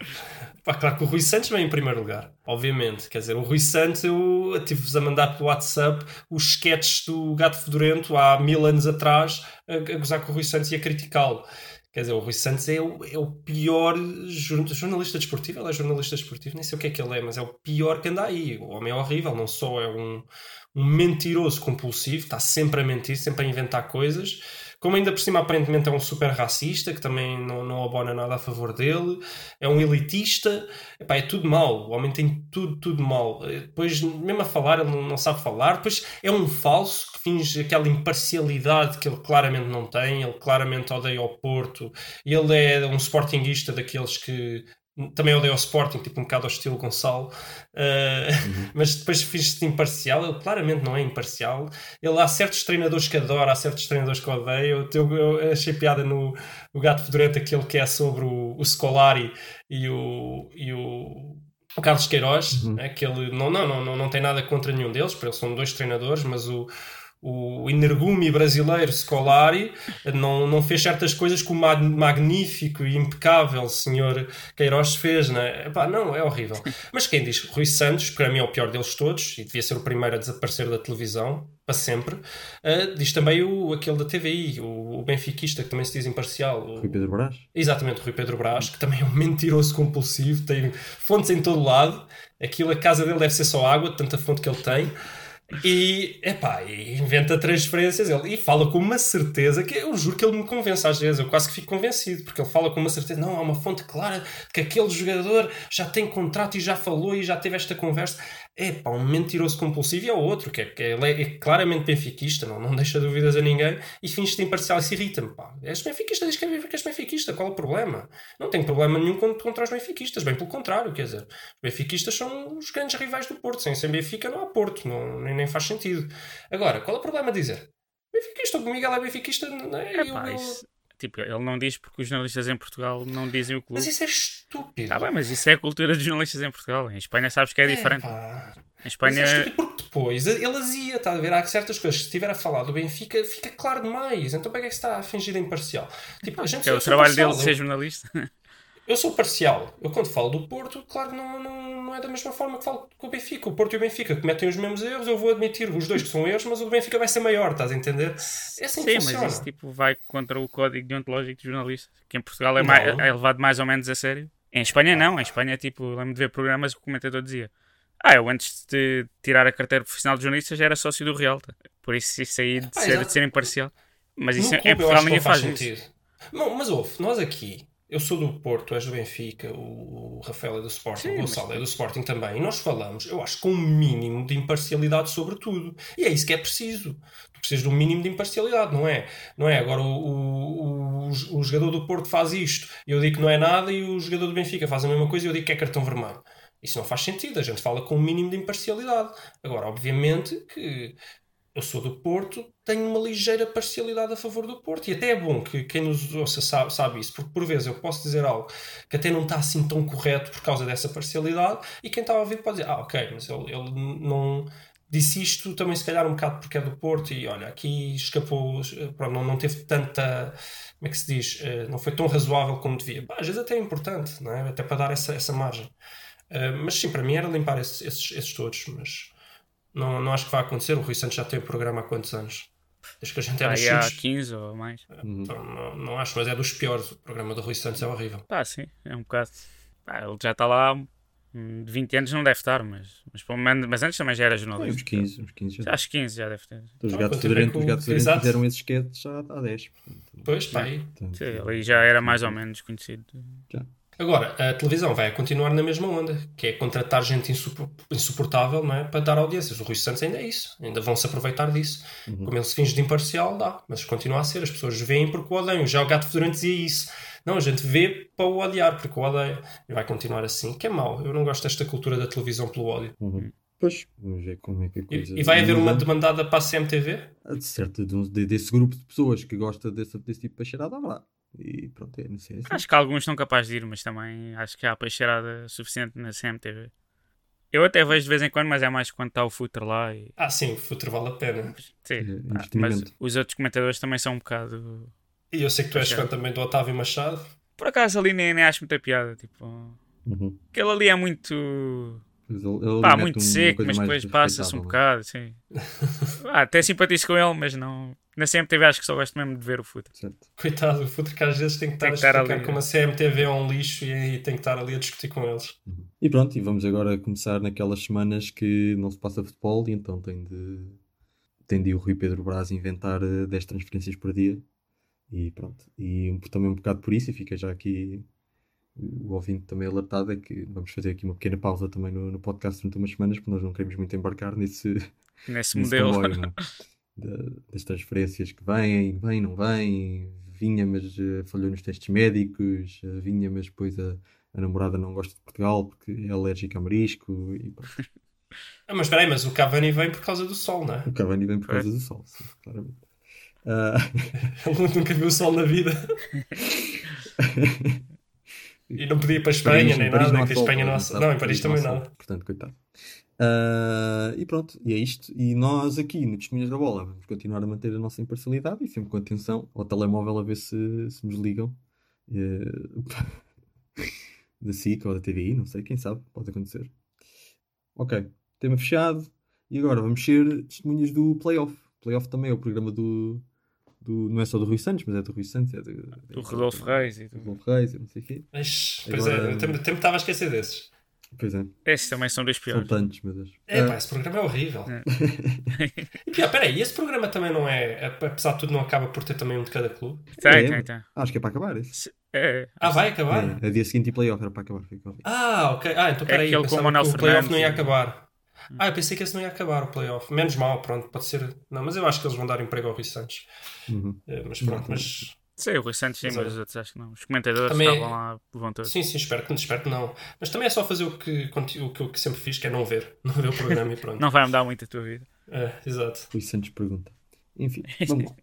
Pá, claro que o Rui Santos vem em primeiro lugar, obviamente. Quer dizer, o Rui Santos, eu tive-vos a mandar pelo WhatsApp os sketches do Gato Fedorento há mil anos atrás, a, a gozar com o Rui Santos e a criticá-lo. Quer dizer, o Rui Santos é o, é o pior jornalista desportivo. Ele é jornalista desportivo, nem sei o que é que ele é, mas é o pior que anda aí. O homem é horrível, não só é um, um mentiroso compulsivo, está sempre a mentir, sempre a inventar coisas como ainda por cima aparentemente é um super racista, que também não, não abona nada a favor dele, é um elitista, Epá, é tudo mal, o homem tem tudo, tudo mal. Depois, mesmo a falar, ele não sabe falar, depois é um falso que finge aquela imparcialidade que ele claramente não tem, ele claramente odeia o Porto, ele é um sportinguista daqueles que também odeio o Sporting, tipo um bocado ao estilo Gonçalo, uh, uhum. mas depois fiz-se imparcial. Ele claramente não é imparcial. Ele há certos treinadores que adora, há certos treinadores que odeio. Eu, eu achei piada no, no Gato Fedorento, aquele que é sobre o, o Scolari e o, e o, o Carlos Queiroz, uhum. né, que ele não, não, não, não tem nada contra nenhum deles, porque eles são dois treinadores, mas o o energume brasileiro Scolari não, não fez certas coisas que o magnífico e impecável senhor Queiroz fez, né? Epá, não, é horrível. Mas quem diz Rui Santos, que para mim é o pior deles todos, e devia ser o primeiro a desaparecer da televisão, para sempre, uh, diz também o, aquele da TVI, o, o benfiquista, que também se diz imparcial. O... Rui Pedro Brás. Exatamente, Rui Pedro Brás, que também é um mentiroso compulsivo, tem fontes em todo lado, aquilo, a casa dele deve ser só água, tanta fonte que ele tem. E, epá, e inventa transferências. Ele, e fala com uma certeza que eu juro que ele me convence às vezes, eu quase que fico convencido, porque ele fala com uma certeza, não, há uma fonte clara de que aquele jogador já tem contrato e já falou e já teve esta conversa é pá, um mentiroso compulsivo e é o outro, que, é, que ele é, é, claramente benfiquista, não, não deixa dúvidas a ninguém e finge-se imparcial e se irrita-me. Pá. És benfiquista, diz que és benfiquista, qual é o problema? Não tem problema nenhum contra, os benfiquistas, bem pelo contrário, quer dizer, os benfiquistas são os grandes rivais do Porto, sem ser Benfica não há Porto, não, nem, nem faz sentido. Agora, qual é o problema de dizer? Benfiquista, o Miguel é benfiquista, não é? é pá, eu, Tipo, ele não diz porque os jornalistas em Portugal não dizem o clube. Mas isso é estúpido. Tá bem, mas isso é a cultura dos jornalistas em Portugal. Em Espanha sabes que é, é diferente. Pá. Em Espanha... Mas é estúpido porque depois ele azia, está a ver? Há certas coisas. Se estiver a falar do Benfica, fica claro demais. Então para que é que se está a fingir imparcial? Tipo, a gente é o trabalho dele de ser jornalista. Eu sou parcial. Eu quando falo do Porto, claro que não, não, não é da mesma forma que falo com o Benfica. O Porto e o Benfica cometem os mesmos erros, eu vou admitir os dois que são erros, mas o Benfica vai ser maior, estás a entender? É assim Sim, mas isso tipo, vai contra o código deontológico de jornalista, que em Portugal é, mais, é levado mais ou menos a sério. Em Espanha não, em Espanha tipo, lembro de ver programas que o comentador dizia ah, eu antes de tirar a carteira profissional de jornalista já era sócio do Real. Por isso isso aí de, ah, ser, de ser imparcial. Mas isso em Portugal ninguém faz, faz isso. Não, mas ouve, nós aqui eu sou do Porto, és do Benfica, o Rafael é do Sporting, Sim, o Gonçalo mas... é do Sporting também, e nós falamos, eu acho, com um mínimo de imparcialidade sobre tudo. E é isso que é preciso. Tu precisas de um mínimo de imparcialidade, não é? Não é? Agora o, o, o, o jogador do Porto faz isto, e eu digo que não é nada, e o jogador do Benfica faz a mesma coisa e eu digo que é cartão vermelho. Isso não faz sentido, a gente fala com um mínimo de imparcialidade. Agora, obviamente que eu sou do Porto, tenho uma ligeira parcialidade a favor do Porto. E até é bom que quem nos ouça sabe, sabe isso, porque por vezes eu posso dizer algo que até não está assim tão correto por causa dessa parcialidade, e quem está a ouvir pode dizer, ah, ok, mas ele, ele não disse isto também se calhar um bocado porque é do Porto e olha, aqui escapou, pronto, não, não teve tanta, como é que se diz, eh, não foi tão razoável como devia. Bah, às vezes até é importante, não é? até para dar essa, essa margem. Uh, mas sim, para mim era limpar esses, esses, esses todos, mas não, não acho que vai acontecer. O Rui Santos já tem o programa há quantos anos? Desde que a gente era ah, há 15 ou mais. Então, não, não, acho, mas é dos piores. O programa do Rui Santos é horrível. Pá, sim, é um bocado. Pá, ele já está lá. De 20 anos não deve estar, mas, mas, mas antes também já era jornalista. uns 15, uns 15 já. Acho 15 já deve ter. Então, os gatos fedorentes gato fizeram esses sketches já há 10. Portanto, pois, pá, aí. Sim, ele já era mais ou menos conhecido. Já. Agora, a televisão vai continuar na mesma onda, que é contratar gente insuportável não é? para dar audiências. O Rui Santos ainda é isso, ainda vão se aproveitar disso. Uhum. Como ele se finge de imparcial, dá, mas continua a ser. As pessoas veem porque o odeiam. Já o Gato Fedorento dizia isso. Não, a gente vê para o odiar, porque o odeia. E vai continuar assim, que é mau. Eu não gosto desta cultura da televisão pelo ódio. Uhum. Pois, vamos ver como é que a coisa... E, e vai haver uma demandada para a CMTV? Ah, de certo, de, desse grupo de pessoas que gosta desse, desse tipo de peixeirada, lá. E pronto, é, não sei. Assim. Acho que alguns estão capazes de ir, mas também acho que há peixeirada suficiente na CMTV. Eu até vejo de vez em quando, mas é mais quando está o Futre lá. E... Ah, sim, o Futre vale a pena. Sim, é, ah, mas os outros comentadores também são um bocado. E eu sei que tu és fã também do Otávio Machado. Por acaso ali nem, nem acho muita piada. Tipo, uhum. aquele ali é muito. Ele, ele Pá, muito seco, mas depois passa-se um bocado. Sim. ah, até simpatizo com ele, mas não Na CMTV acho que só gosto mesmo de ver o Futre. Coitado, o Futre que às vezes tem que estar tem que a explicar ali, como a CMTV é um lixo e, e tem que estar ali a discutir com eles. Uhum. E pronto, e vamos agora começar naquelas semanas que não se passa futebol e então tem de, tem de o Rui Pedro Braz inventar 10 eh, transferências por dia. E pronto. E também um bocado por isso, e fica já aqui o ouvinte também alertado, é que vamos fazer aqui uma pequena pausa também no, no podcast durante umas semanas, porque nós não queremos muito embarcar nesse, nesse, nesse modelo. Comboio, é? das transferências que vêm, vêm, não vêm, vinha, mas uh, falhou nos testes médicos, uh, vinha, mas depois a, a, namorada não gosta de Portugal porque é alérgica a marisco e ah, mas espera aí, mas o Cavani vem por causa do sol, não é? O Cavani vem por causa é. do sol, sim, claramente. Uh... Ele nunca viu o sol na vida. e não podia ir para a Espanha, Paris, nem Paris nada, que a Espanha não... Não, não, em Paris também nada. Portanto, coitado. Uh, e pronto, e é isto. E nós aqui no Testemunhas da Bola vamos continuar a manter a nossa imparcialidade e sempre com atenção ao telemóvel a ver se, se nos ligam uh, da SIC ou da TVI, não sei, quem sabe, pode acontecer. Ok, tema fechado. E agora vamos ser testemunhas do Playoff. Playoff também é o programa do, do, não é só do Rui Santos, mas é do Rui Santos, é do, do Rodolfo Reis e do Rodolfo Reis, não sei o quê. Mas, pois Agora, é, eu tempo estava a esquecer desses. Pois é. Esses também são dois piores. São tantos, meu Deus. É, pá, esse programa é horrível. É. e pior, peraí, esse programa também não é, apesar de tudo, não acaba por ter também um de cada clube? Tem, é, tem, tem. Acho que é para acabar esse. É. Ah, vai acabar? É, a dia seguinte e playoff era para acabar. Ah, ok. Ah, então peraí, é eu pensava que o playoff não ia acabar. Ah, eu pensei que esse não ia acabar o playoff. Menos mal, pronto, pode ser. Não, mas eu acho que eles vão dar emprego ao Rui Santos. Uhum. É, mas pronto, mas Sei, o Rui Santos sim, mas os outros acho que não. Os comentadores também... estavam lá, vão todos. Sim, sim, espero que, espero que não. Mas também é só fazer o que, o que eu sempre fiz, que é não ver. Não ver o programa e pronto. não vai mudar muito a tua vida. É, exato. Rui Santos pergunta. Enfim, vamos lá.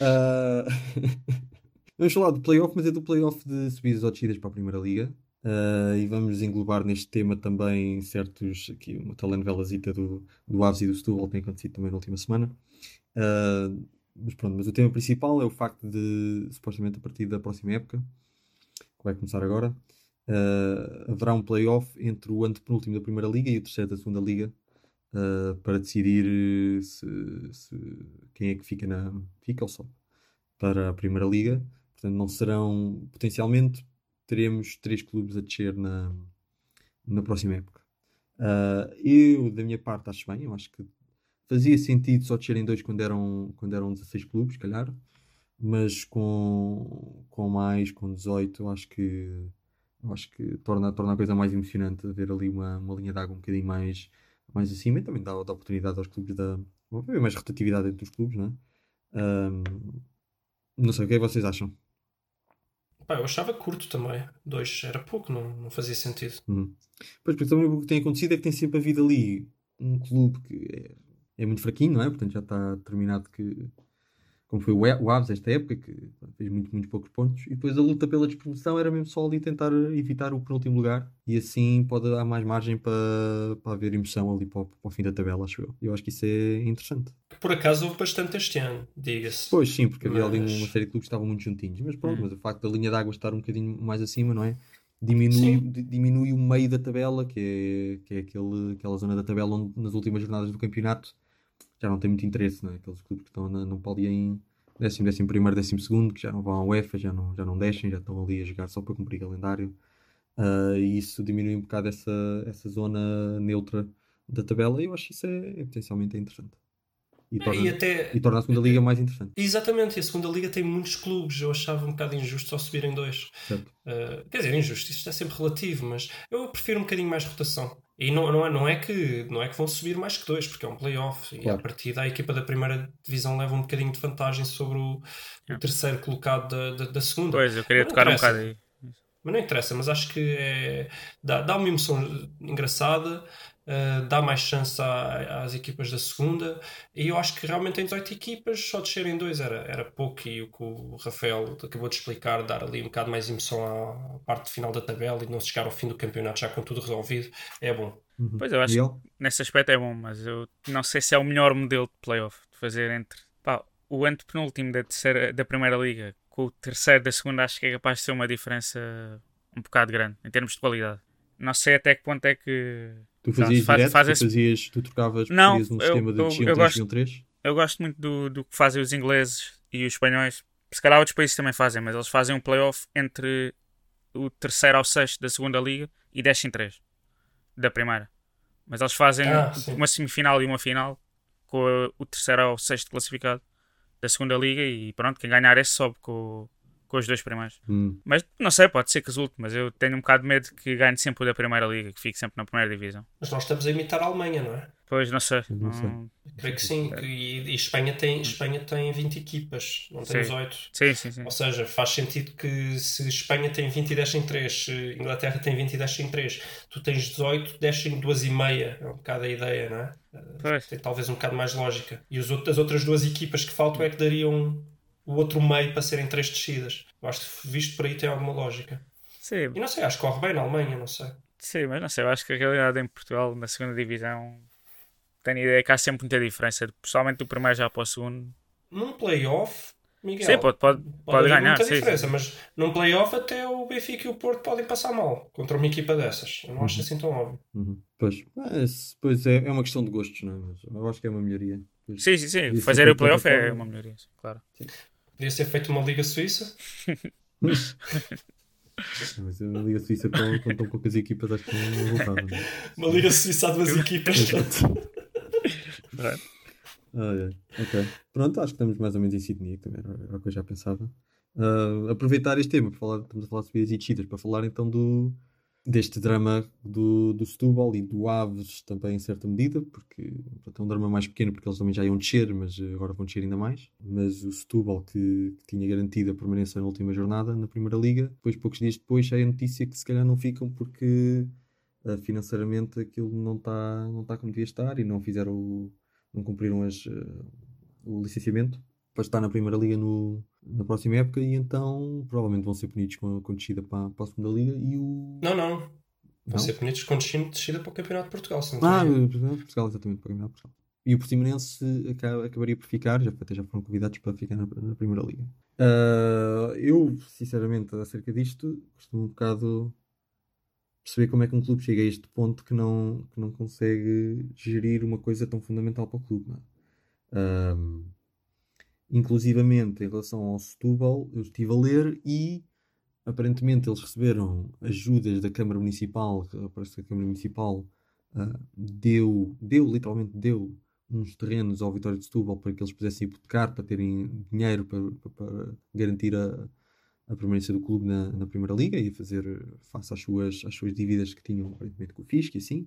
uh... vamos falar do playoff, mas é do playoff de subidas ou descidas para a Primeira Liga. Uh, e vamos englobar neste tema também certos, aqui uma telenovelazita do, do Aves e do Setúbal, que tem acontecido também na última semana. Uh, mas pronto, mas o tema principal é o facto de, supostamente a partir da próxima época, que vai começar agora, uh, haverá um playoff entre o antepenúltimo da Primeira Liga e o terceiro da Segunda Liga uh, para decidir se, se, quem é que fica na fica ou só para a Primeira Liga. Portanto, não serão, potencialmente, teremos três clubes a descer na, na próxima época. Uh, eu, da minha parte, acho bem. Eu acho que fazia sentido só descerem dois quando eram, quando eram 16 clubes, calhar, mas com, com mais, com 18, acho que acho que torna, torna a coisa mais emocionante ver ali uma, uma linha de água um bocadinho mais, mais acima e também dá, dá oportunidade aos clubes da. haver mais rotatividade entre os clubes, não é? Um, não sei, o que é que vocês acham? Pá, eu achava curto também. Dois era pouco, não, não fazia sentido. Uhum. Pois, porque também o que tem acontecido é que tem sempre havido ali um clube que é é muito fraquinho, não é? Portanto já está determinado que, como foi o Aves esta época, que fez muito, muito poucos pontos, e depois a luta pela despromoção era mesmo só ali tentar evitar o penúltimo lugar, e assim pode dar mais margem para, para haver emoção ali para o, para o fim da tabela, acho eu. Eu acho que isso é interessante. Por acaso houve bastante este ano, diga-se. Pois sim, porque mas... havia ali uma série de clubes que estavam muito juntinhos, mas pronto, hum. mas o facto da linha d'água estar um bocadinho mais acima, não é? Diminui, diminui o meio da tabela, que é, que é aquele, aquela zona da tabela onde nas últimas jornadas do campeonato já não tem muito interesse, né? aqueles clubes que estão não podem em décimo, décimo primeiro, décimo segundo, que já não vão à UEFA, já não, já não descem, já estão ali a jogar só para cumprir calendário. Uh, e isso diminui um bocado essa, essa zona neutra da tabela e eu acho que isso é, é potencialmente interessante. E torna, e, até, e torna a segunda liga mais interessante. Exatamente, e a segunda liga tem muitos clubes. Eu achava um bocado injusto só subirem dois. Uh, quer dizer, injusto, isso é sempre relativo, mas eu prefiro um bocadinho mais rotação. E não, não, é, não, é que, não é que vão subir mais que dois, porque é um playoff. E claro. a partir a equipa da primeira divisão leva um bocadinho de vantagem sobre o, o terceiro colocado da, da, da, segunda. Pois, eu queria tocar um bocado aí. Mas não interessa, mas acho que é, dá, dá uma emoção engraçada uh, dá mais chance à, às equipas da segunda. E eu acho que realmente em 18 equipas, só descerem dois era, era pouco. E o que o Rafael acabou de explicar, dar ali um bocado mais emoção à parte final da tabela e não se chegar ao fim do campeonato já com tudo resolvido, é bom. Uhum. Pois eu acho que nesse aspecto é bom, mas eu não sei se é o melhor modelo de playoff de fazer entre pá, o antepenúltimo da, terceira, da primeira liga com o terceiro da segunda, acho que é capaz de ser uma diferença um bocado grande em termos de qualidade. Não sei até que ponto é que Tu fazias faz, direto? Faz tu, fazias, tu trocavas, não, um eu, sistema de eu, eu gosto, 3? eu gosto muito do, do que fazem os ingleses e os espanhóis. Se calhar outros países também fazem, mas eles fazem um playoff entre o terceiro ao sexto da segunda liga e descem três da primeira. Mas eles fazem ah, uma semifinal e uma final com o terceiro ao sexto classificado da segunda liga e pronto, quem ganhar esse sobe com, com os dois primeiros. Hum. Mas não sei, pode ser que resulte, mas eu tenho um bocado de medo que ganhe sempre o da primeira liga, que fique sempre na primeira divisão. Mas nós estamos a imitar a Alemanha, não é? Pois, não sei. Não sei. Creio que sim. E, e, Espanha, tem, Espanha tem 20 equipas, não tem 18. Sim, sim, sim. Ou seja, faz sentido que se Espanha tem 20 e desce em 3, se Inglaterra tem 20 e desce em 3, tu tens 18, desce em 2 e meia. É um bocado a ideia, não é? Pois. Tem talvez um bocado mais lógica. E os, as outras duas equipas que faltam é que dariam o outro meio para serem três descidas. Eu acho que visto por aí tem alguma lógica. Sim. E não sei, acho que corre bem na Alemanha, não sei. Sim, mas não sei, eu acho que a realidade em Portugal, na segunda divisão, tenho a ideia que há sempre muita diferença, pessoalmente do primeiro já para o segundo. Num playoff, Miguel, sim, pode, pode, pode, pode ganhar. muita sim, diferença, sim. mas num playoff até o Benfica e o Porto podem passar mal contra uma equipa dessas. Eu não acho uhum. assim tão óbvio. Uhum. Pois, mas, pois é, é uma questão de gostos, não é? Mas eu acho que é uma melhoria. Pois, sim, sim, sim. Fazer o playoff é uma melhoria, claro. Sim. Podia ser feito uma Liga Suíça. Mas a Liga Suíça com, com tão poucas equipas acho que não voltava. É? Uma Liga Suíça a duas equipas. ah, é. Ok. Pronto, acho que estamos mais ou menos em sintonia, também era o que eu já pensava. Uh, aproveitar este tema, para falar, estamos a falar de subidas e descidas, para falar então do, deste drama do, do Setúbal e do Aves também em certa medida, porque é um drama mais pequeno porque eles também já iam descer, mas agora vão descer ainda mais. Mas o Setúbal que, que tinha garantido a permanência na última jornada na Primeira Liga, depois poucos dias depois sai a notícia que se calhar não ficam porque uh, financeiramente aquilo não está não tá como devia estar e não fizeram não cumpriram as, uh, o licenciamento para estar na Primeira Liga no, na próxima época e então provavelmente vão ser punidos com, com descida para, para a segunda liga e o. Não, não. Vão não? ser punidos com descida para o Campeonato de Portugal. Se não ah, Portugal, exatamente, para o Campeonato de Portugal. E o Portimonense acabaria por ficar, já, até já foram convidados para ficar na, na Primeira Liga. Uh, eu, sinceramente, acerca disto, costumo um bocado perceber como é que um clube chega a este ponto que não, que não consegue gerir uma coisa tão fundamental para o clube. Não é? uh, inclusivamente em relação ao Setúbal, eu estive a ler e aparentemente eles receberam ajudas da Câmara Municipal, parece que a Câmara Municipal uh, deu, deu, literalmente deu uns terrenos ao Vitória de Setúbal para que eles pudessem hipotecar, para terem dinheiro para, para, garantir a, a permanência do clube na, na, Primeira Liga e fazer face às suas, às suas dívidas que tinham aparentemente com o Fisco e assim.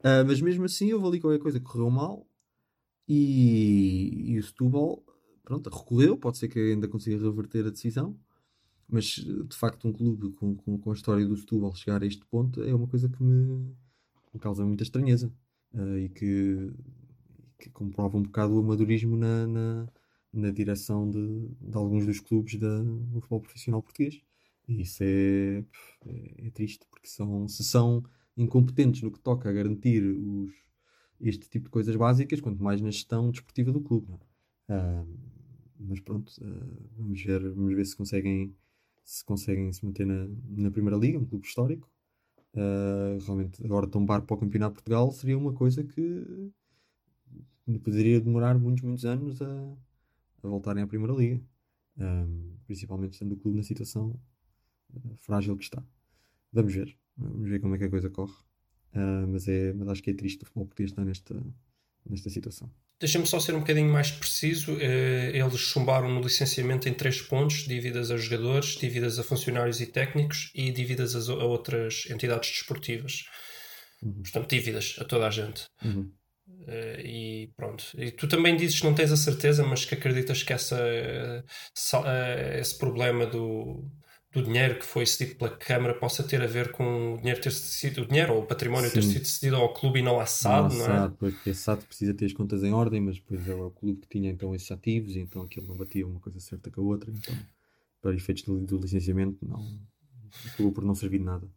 Uh, mas mesmo assim houve ali qualquer coisa correu mal e, e o Setúbal pronto, recorreu, pode ser que ainda consiga reverter a decisão, mas de facto um clube com, com, com a história do Setúbal chegar a este ponto é uma coisa que me, me causa muita estranheza uh, e que, que, comprova um bocado o amadorismo na, na, na direção de, de, alguns dos clubes da, do futebol profissional português. E isso é, é, é, triste, porque são, se são incompetentes no que toca a garantir os, este tipo de coisas básicas, quanto mais na gestão desportiva do clube. Uh, mas pronto, uh, vamos, ver, vamos ver se conseguem se conseguem se manter na, na Primeira Liga, um clube histórico. Uh, realmente, agora tombar para o Campeonato de Portugal seria uma coisa que poderia demorar muitos, muitos anos a, a voltarem à Primeira Liga. Um, principalmente estando o clube na situação frágil que está. Vamos ver. Vamos ver como é que a coisa corre. Uh, mas, é, mas acho que é triste o futebol português estar nesta, nesta situação. Deixa-me só ser um bocadinho mais preciso. Eh, eles chumbaram no licenciamento em três pontos: dívidas a jogadores, dívidas a funcionários e técnicos e dívidas a outras entidades desportivas. Uhum. Portanto, dívidas a toda a gente. Uhum. Uh, e pronto. E tu também dizes que não tens a certeza, mas que acreditas que essa, uh, esse problema do, do dinheiro que foi cedido pela Câmara possa ter a ver com o dinheiro ter sido o dinheiro ou o património Sim. ter sido cedido ao clube e não à SAD, não, não é? porque a SAD precisa ter as contas em ordem, mas depois é o clube que tinha então esses ativos e então aquilo não batia uma coisa certa com a outra, então para efeitos do, do licenciamento não acabou por não servir de nada.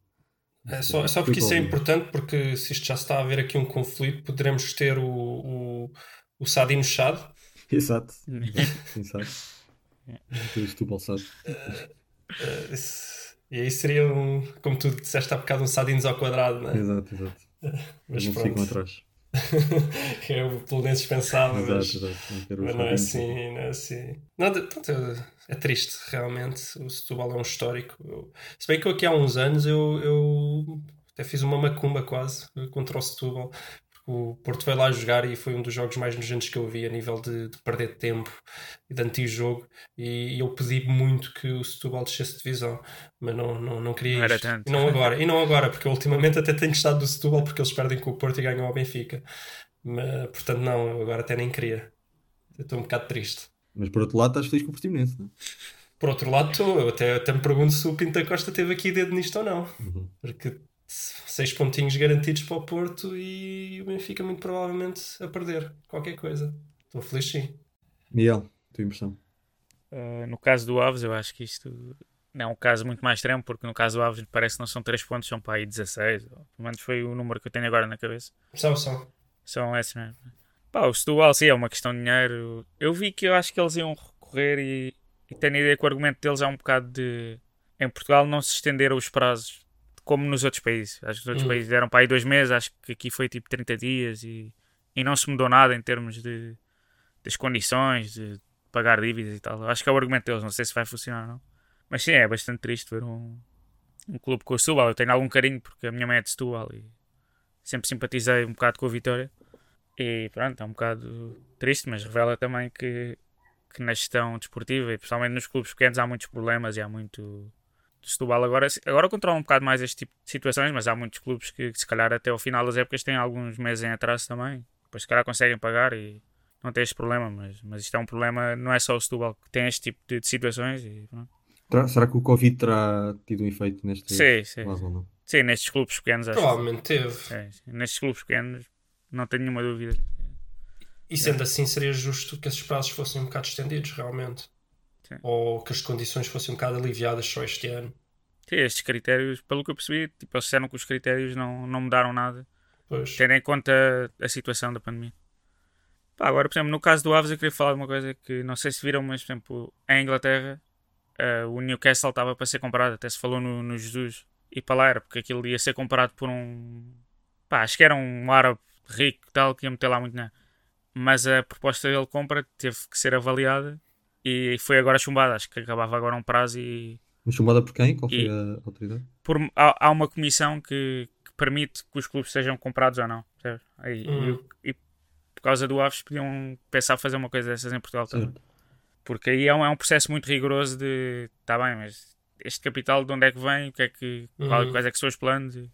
É só, é só porque isso é importante, porque se isto já está a haver aqui um conflito, poderemos ter o, o, o SAD inchado. Exato. Sim, sabe. Isto balsado. Uh, e aí seria um, como tu disseste há bocado, um sardines ao quadrado, não é? Exato, exato. Mas não ficam atrás. que é o pelo menos dispensável. Mas, exato, exato. mas não é assim, não é assim. Não, pronto, é triste, realmente. O Setúbal é um histórico. Eu, se bem que eu aqui há uns anos eu, eu até fiz uma macumba quase contra o Setúbal. O Porto foi lá jogar e foi um dos jogos mais nojentos que eu vi a nível de, de perder tempo e de anti-jogo. E, e, eu pedi muito que o Setúbal descesse de divisão, mas não, não, não queria não isto. Tanto. E não agora, e não agora, porque ultimamente até tenho gostado do Setúbal porque eles perdem com o Porto e ganham ao Benfica. Mas, portanto, não, agora até nem queria. Estou um bocado triste. Mas por outro lado, estás feliz com o Portimonense, não é? Por outro lado, estou. Eu até, até me pergunto se o Pinto Costa teve aqui dedo nisto ou não. Uhum. Porque seis pontinhos garantidos para o Porto e o Benfica muito provavelmente a perder qualquer coisa. Estou feliz sim. Miguel, tua impressão? Uh, no caso do Aves, eu acho que isto é um caso muito mais extremo, porque no caso do Aves parece que não são 3 pontos, são para aí 16. Ou, pelo menos foi o número que eu tenho agora na cabeça. São, são. São esses mesmo. Pá, o Setúbal, sim, é uma questão de dinheiro. Eu vi que eu acho que eles iam recorrer e, e tenho a ideia que o argumento deles é um bocado de em Portugal não se estenderam os prazos como nos outros países. Acho que os outros hum. países deram para aí dois meses, acho que aqui foi tipo 30 dias e, e não se mudou nada em termos de das condições, de pagar dívidas e tal. Acho que é o argumento deles, não sei se vai funcionar ou não. Mas sim, é bastante triste ver um, um clube com o Setúbal. Eu tenho algum carinho porque a minha mãe é de Setúbal e sempre simpatizei um bocado com a Vitória. E pronto, é um bocado triste, mas revela também que, que na gestão desportiva e principalmente nos clubes pequenos há muitos problemas e há muito Setúbal agora, agora controla um bocado mais este tipo de situações, mas há muitos clubes que, que se calhar até ao final das épocas têm alguns meses em atraso também. Depois se calhar conseguem pagar e não tem este problema, mas, mas isto é um problema, não é só o Setúbal que tem este tipo de, de situações e Será que o Covid terá tido um efeito neste sim, sim. caso ou não? Sim, nestes clubes pequenos acho Provavelmente teve. É, nestes clubes pequenos não tenho nenhuma dúvida. E sendo é. assim seria justo que esses prazos fossem um bocado estendidos realmente. Sim. Ou que as condições fossem um bocado aliviadas só este ano. Sim, estes critérios, pelo que eu percebi, tipo, eles disseram que os critérios não, não mudaram nada. Pois. Tendo em conta a situação da pandemia. Pá, agora, por exemplo, no caso do Aves, eu queria falar de uma coisa que não sei se viram, mas, por exemplo, em Inglaterra, uh, o Newcastle estava para ser comprado, até se falou no, no Jesus e para lá era, porque aquilo ia ser comprado por um. pá, acho que era um árabe rico tal, que ia meter lá muito dinheiro. Mas a proposta dele compra teve que ser avaliada e foi agora chumbada. Acho que acabava agora um prazo e. Mas chumbada por quem? Qual foi e, a autoridade? Por, há, há, uma comissão que, que, permite que os clubes sejam comprados ou não. Aí, hum. e, e, por causa do Aves podiam pensar fazer uma coisa dessas em Portugal certo. também. Porque aí é um, é um processo muito rigoroso de. Está bem, mas este capital de onde é que vem? O que é que, uhum. quais é que são os planos? E,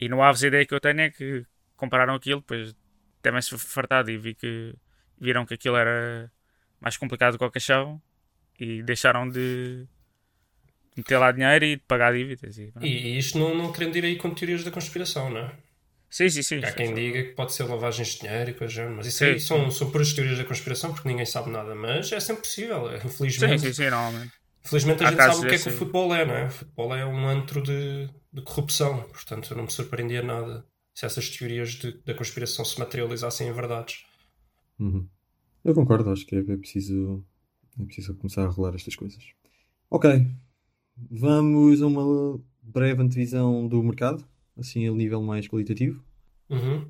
e no Aves a ideia que eu tenho é que compraram aquilo, depois devem-se fartado e vi que viram que aquilo era mais complicado do que achavam e deixaram de meter lá dinheiro e de pagar dívidas. E, e isto não, não querendo ir aí com teorias da conspiração, não é? Sim, sim, sim. Há quem sim. diga que pode ser lavagens de dinheiro e coisa mas isso sim, aí são, são puras teorias da conspiração porque ninguém sabe nada, mas é sempre possível, é, infelizmente. Sim, sim, sim, normalmente. Infelizmente a Há gente sabe o que é que o futebol é, não é? O futebol é um antro de, de corrupção, portanto eu não me surpreendia nada se essas teorias de, da conspiração se materializassem em verdades. Uhum. Eu concordo, acho que é, é, preciso, é preciso começar a rolar estas coisas. Ok, vamos a uma breve antevisão do mercado, assim a nível mais qualitativo. Uhum.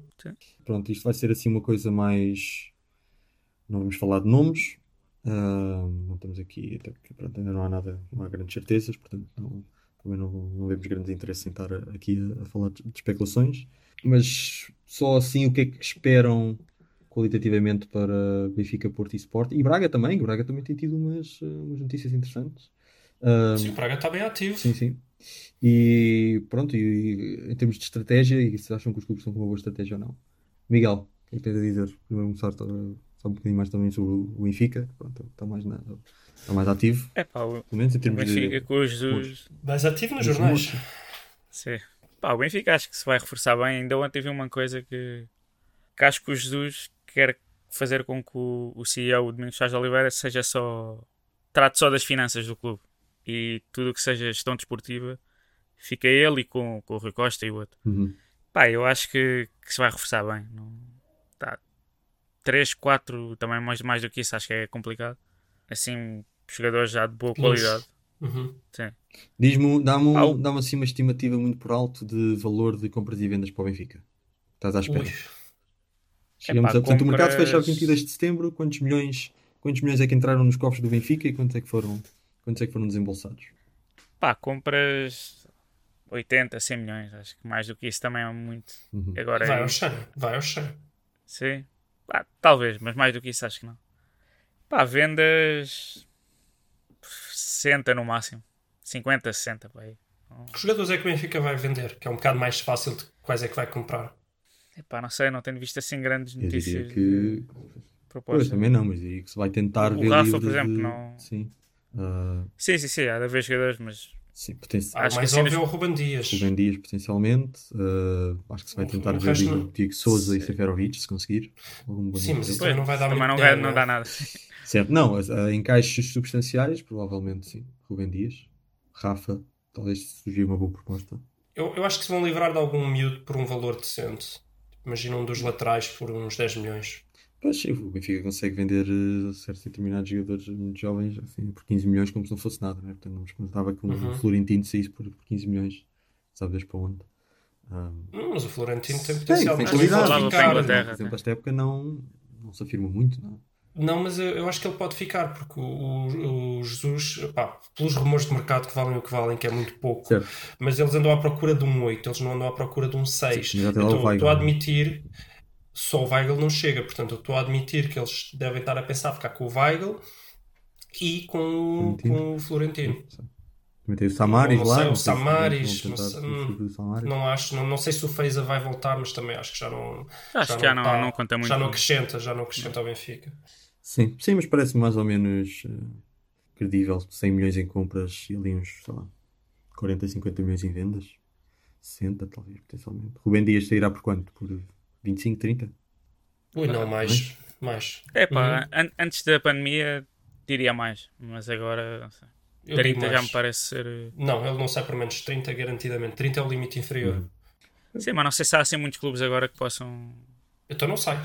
Pronto, isto vai ser assim uma coisa mais. Não vamos falar de nomes, uh, não estamos aqui, até porque pronto, ainda não há nada, não há grandes certezas, portanto não, também não, não vemos grandes interesses em estar aqui a, a falar de, de especulações. Mas só assim o que é que esperam qualitativamente para Benfica, Porto e Sport. E Braga também, o Braga também tem tido umas, umas notícias interessantes. Um, sim, o Braga está bem ativo. Sim, sim. E pronto, e, em termos de estratégia, e se acham que os clubes estão com uma boa estratégia ou não. Miguel, o que é que tens a dizer? Primeiro começar só um bocadinho mais também sobre o Benfica, pronto, está mais, na, está mais ativo. É pá, o, menos em termos Benfica de, com os Jesus. Mais ativo nos jornais. Sim. Pá, o Benfica acho que se vai reforçar bem. Ainda ontem vi uma coisa que, que acho que o Jesus quer fazer com que o, o CEO, o Domingos Chás de Oliveira, seja só. trate só das finanças do clube. E tudo o que seja gestão desportiva fica ele e com, com o Rui Costa e o outro. Uhum. Pá, eu acho que, que se vai reforçar bem. Não, tá. 3, 4, também mais, mais do que isso, acho que é complicado. Assim, jogadores já de boa qualidade. Uhum. Diz-me, dá-me um, dá assim uma estimativa muito por alto de valor de compras e vendas para o Benfica. Estás à espera? Ui. Chegamos Epá, a, portanto, compras... o mercado fecha a 22 de setembro. Quantos milhões, quantos milhões é que entraram nos cofres do Benfica e quantos é que foram, quantos é que foram desembolsados? Pá, compras 80, 100 milhões. Acho que mais do que isso também é muito. Uhum. Agora vai é... ao chão, vai ao chão. Sim. Pá, talvez, mas mais do que isso acho que não. Pá, vendas 60 no máximo. 50, 60 para aí. Que jogadores é que o Benfica vai vender? Que é um bocado mais fácil de quais é que vai comprar. Epá, não sei, não tenho visto assim grandes notícias. que... Pois, também não, mas aí que se vai tentar o ver. O Rafa, por exemplo, de... não. Sim. Uh... sim, sim, sim, há de haver jogadores, mas. Sim, poten... ah, mais assim, óbvio é o Ruben Dias. Ruben Dias, potencialmente. Uh, acho que se vai tentar o, ver o não... Diego Souza e Seferovic, se conseguir. Sim, mas isso também não vai dar também muito não, tempo, não dá nada. Certo, não, uh, encaixes substanciais, provavelmente sim. Ruben Dias, Rafa, talvez surgir uma boa proposta. Eu, eu acho que se vão livrar de algum miúdo por um valor decente. Imagina um dos laterais por uns 10 milhões. Pois sim, o Benfica consegue vender uh, certos determinados jogadores muito jovens assim, por 15 milhões como se não fosse nada, né? Portanto, não me contava que um uhum. Florentino saísse por 15 milhões, sabes para onde. Um... mas o Florentino tem potencial. Tem, tem qualidade. Por exemplo, esta época não, não se afirma muito, não é? Não, mas eu, eu, acho que ele pode ficar, porque o, o, Jesus, pá, pelos rumores de mercado que valem o que valem, que é muito pouco, certo. mas eles andam à procura de um 8, eles não andam à procura de um 6. Sim, então, estou a admitir, só o Weigl não chega, portanto, eu estou a admitir que eles devem estar a pensar ficar com o Weigl e com, com o Florentino. Também tem o Samaris não, lá. Sei, o Samaris, não, sei, não, não, acho, não, não sei se o Feiza vai voltar, mas também acho que já não. Acho já que já não, tá, não, conta muito. Já não acrescenta, já não acrescenta ao Benfica. Sim, sim, mas parece mais ou menos uh, credível. 100 milhões em compras e ali uns, sei lá, 40, 50 milhões em vendas. 60, talvez, potencialmente. Rubem Dias sairá por quanto? Por 25, 30? Ui, não, mais. mais. É pá, uhum. an antes da pandemia diria mais, mas agora não sei. 30 já me parece ser. Eh, não, ele não sai por menos 30 garantidamente. 30 é o limite inferior. Uhum. Sim, mas não sei se há assim muitos clubes agora que possam. Então não sai.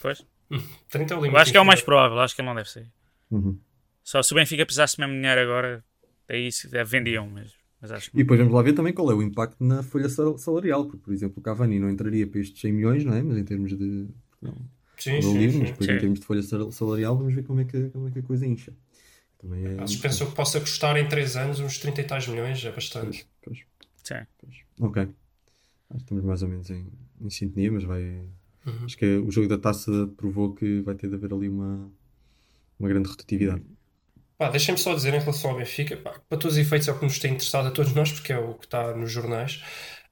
Pois. 30 é o limite. Eu acho que é o mais provável, acho que ele não deve sair. Uhum. Só se o Benfica precisasse mesmo dinheiro agora, aí vendiam mesmo. Mas acho que... E depois vamos lá ver também qual é o impacto na folha salarial, porque, por exemplo, o Cavani não entraria para estes 100 milhões, não é? Mas em termos de. Não, sim, sim, livre, sim. Mas depois, sim. em termos de folha salarial, vamos ver como é que, como é que a coisa incha. Também é Acho que pensou que possa custar em 3 anos uns 30 e tais milhões, é bastante. Pois, pois. Sim. Pois. Ok. Acho que estamos mais ou menos em, em sintonia, mas vai, Uhum. Acho que o jogo da taça provou que vai ter de haver ali uma, uma grande rotatividade. Pá, deixem-me só dizer em relação ao Benfica, pá, para todos os efeitos é o que nos tem interessado a todos nós, porque é o que está nos jornais.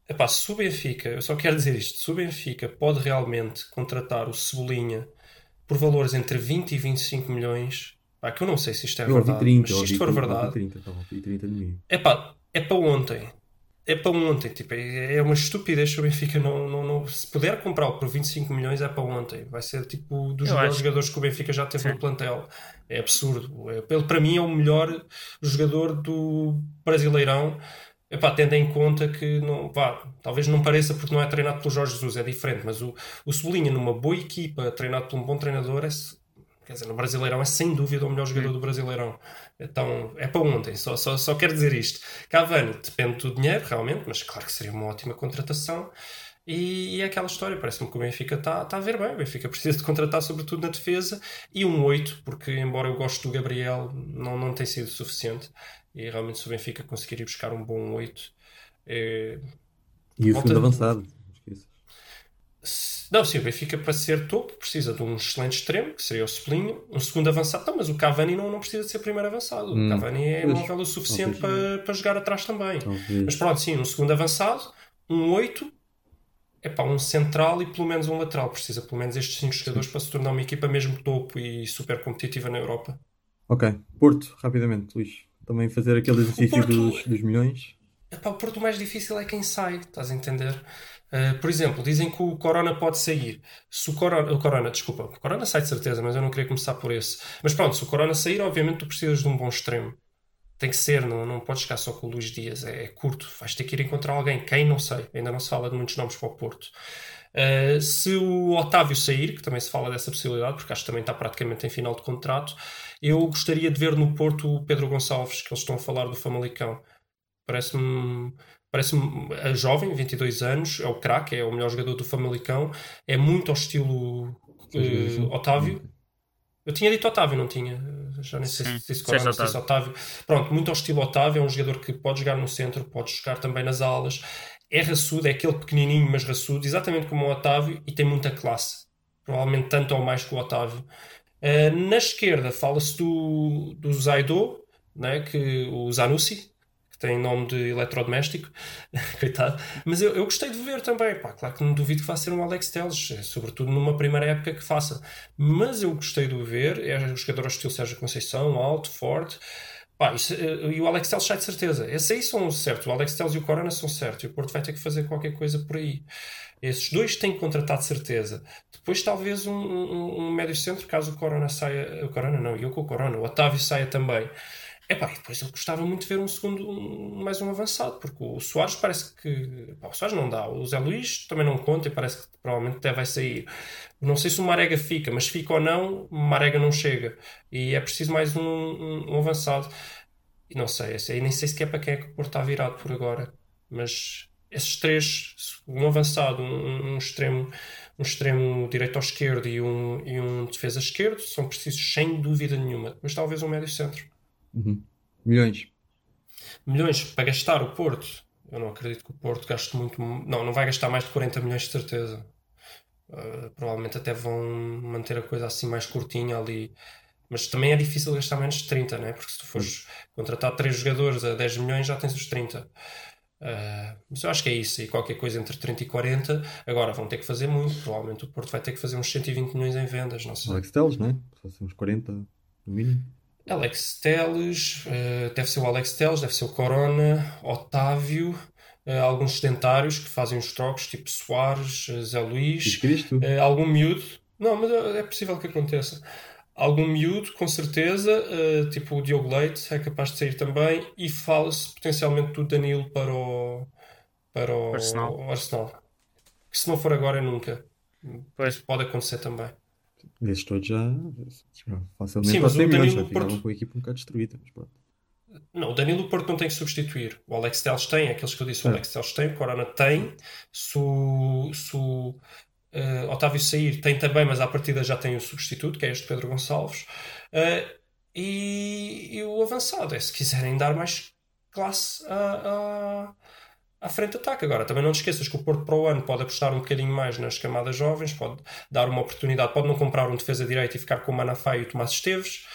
Epá, se o Benfica, eu só quero dizer isto, se o Benfica pode realmente contratar o Cebolinha por valores entre 20 e 25 milhões, pá, que eu não sei se isto é eu verdade, 30, mas se isto for verdade, 30, 30 é pá, é para ontem é para ontem. Tipo, é, é uma estupidez se o Benfica não, não, não se puder comprá-lo por 25 milhões é para ontem. Vai ser tipo dos melhores jogadores que o Benfica já teve Sim. no plantel. É absurdo. É, ele, para mim, é o melhor jogador do Brasileirão. Epá, tendo em conta que não, vá, talvez não pareça porque não é treinado pelo Jorge Jesus, é diferente, mas o, o Cebolinha numa boa equipa, treinado por um bom treinador, é, Quer dizer, no Brasileirão é sem dúvida o melhor jogador do Brasileirão. Então é para ontem, só, só, só quero dizer isto. Cavani depende do dinheiro, realmente, mas claro que seria uma ótima contratação. E, e é aquela história, parece-me que o Benfica está tá a ver bem. O Benfica precisa de contratar, sobretudo na defesa, e um 8, porque embora eu goste do Gabriel, não, não tem sido suficiente. E realmente, se o Benfica conseguir ir buscar um bom 8. É... E o segundo avançado. Não, sim, o Benfica para ser topo precisa de um excelente extremo, que seria o Cebolinha, um segundo avançado. Não, mas o Cavani não, não precisa de ser primeiro avançado. Hum, o Cavani é móvel o suficiente para, para jogar atrás também. Mas pronto, sim, um segundo avançado, um 8, é para um central e pelo menos um lateral. Precisa pelo menos estes 5 jogadores sim. para se tornar uma equipa mesmo topo e super competitiva na Europa. Ok. Porto, rapidamente, Luís. Também fazer aquele exercício Porto, dos, dos milhões. Epá, o Porto mais difícil é quem sai, estás a entender? Uh, por exemplo, dizem que o Corona pode sair. Se o Corona, o Corona, desculpa, o Corona sai de certeza, mas eu não queria começar por esse. Mas pronto, se o Corona sair, obviamente tu precisas de um bom extremo. Tem que ser, não, não podes ficar só com o Luís Dias, é, é curto. Vais ter que ir encontrar alguém. Quem não sei, ainda não se fala de muitos nomes para o Porto. Uh, se o Otávio sair, que também se fala dessa possibilidade, porque acho que também está praticamente em final de contrato, eu gostaria de ver no Porto o Pedro Gonçalves, que eles estão a falar do Famalicão Parece-me parece-me a jovem, 22 anos, é o craque, é o melhor jogador do Famalicão, é muito ao estilo uh, Otávio. Eu tinha dito Otávio, não tinha? Já nem sei se disse se Otávio. Pronto, muito ao estilo Otávio, é um jogador que pode jogar no centro, pode jogar também nas alas. É raçudo, é aquele pequenininho, mas raçudo, exatamente como o Otávio, e tem muita classe. Provavelmente tanto ou mais que o Otávio. Uh, na esquerda fala-se do, do Zaido, né, que, o Zanussi, tem nome de eletrodoméstico, coitado. Mas eu, eu gostei de ver também. Pá, claro que não duvido que vá ser um Alex Teles, eh, sobretudo numa primeira época que faça. Mas eu gostei de ver. É um jogador estilo Sérgio Conceição, alto, forte. Pá, isso, eh, e o Alex Teles sai de certeza. Esses aí são certos. O Alex Teles e o Corona são certos. E o Porto vai ter que fazer qualquer coisa por aí. Esses dois têm que contratar de certeza. Depois, talvez, um, um, um médio centro, caso o Corona saia. O Corona não, eu com o Corona. O Otávio saia também. Epá, e depois eu gostava muito de ver um segundo, um, mais um avançado, porque o Soares parece que. Pá, o Soares não dá, o Zé Luís também não conta e parece que provavelmente até vai sair. Não sei se o Marega fica, mas fica ou não, Marega não chega. E é preciso mais um, um, um avançado. E não sei, nem sei sequer para quem é que o Porto está virado por agora. Mas esses três, um avançado, um, um extremo um extremo direito ao esquerdo e um, e um defesa esquerdo são precisos sem dúvida nenhuma, mas talvez um médio centro. Uhum. Milhões. Milhões para gastar o Porto. Eu não acredito que o Porto gaste muito. Não, não vai gastar mais de 40 milhões de certeza. Uh, provavelmente até vão manter a coisa assim mais curtinha ali. Mas também é difícil gastar menos de 30, né? porque se tu fores contratar 3 jogadores a 10 milhões já tens os 30. Uh, ah, mas eu acho que é isso. E qualquer coisa entre 30 e 40. Agora vão ter que fazer muito. Provavelmente o Porto vai ter que fazer uns 120 milhões em vendas. Não sei. Alex Telles, né? Uns 40 no mínimo. Alex Teles, uh, deve ser o Alex Teles, deve ser o Corona, Otávio, uh, alguns sedentários que fazem os trocos, tipo Soares, uh, Zé Luís, uh, algum miúdo. Não, mas é possível que aconteça. Algum miúdo, com certeza, tipo o Diogo Leite, é capaz de sair também, e fala-se potencialmente do Danilo para o, para o Arsenal. Arsenal. Que se não for agora, é nunca. Pois. Pode acontecer também. Esses todos já, já facilmente Sim, mas o Danilo Porto... com a equipa um bocado destruída. Mas pronto. Não, o Danilo Porto não tem que substituir. O Alex Telles tem, aqueles que eu disse, o é. Alex Telles tem, o Corona tem. Se o, se o uh, Otávio sair, tem também, mas à partida já tem o substituto, que é este Pedro Gonçalves. Uh, e, e, o avançado é se quiserem dar mais classe a, a à frente ataque. Agora, também não te esqueças que o Porto para o ano pode apostar um bocadinho mais nas camadas jovens, pode dar uma oportunidade, pode não comprar um defesa direito e ficar com o Manafá e o Tomás Esteves.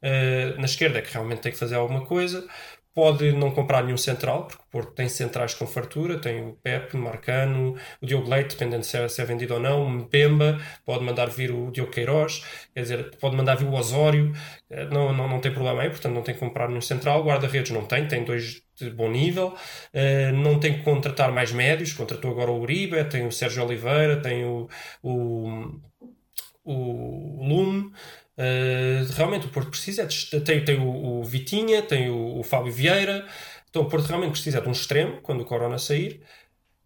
Uh, na esquerda é que realmente tem que fazer alguma coisa. Pode não comprar nenhum central, porque o Porto tem centrais com fartura, tem o Pepe, o Marcano, o Diogo Leite, dependendo se é, se é vendido ou não, o Mbemba, pode mandar vir o Diogo Queiroz, quer dizer, pode mandar vir o Osório, eh, não, não, não tem problema aí, portanto não tem que comprar nenhum central. Guarda-redes não tem, tem dois de bom nível, uh, não tem que contratar mais médios, contratou agora o Uribe, tem o Sérgio Oliveira, tem o, o, o Lume. Uh, realmente o Porto precisa de, tem, tem o, o Vitinha, tem o, o, Fábio Vieira, então o Porto realmente precisa de um extremo quando o Corona sair.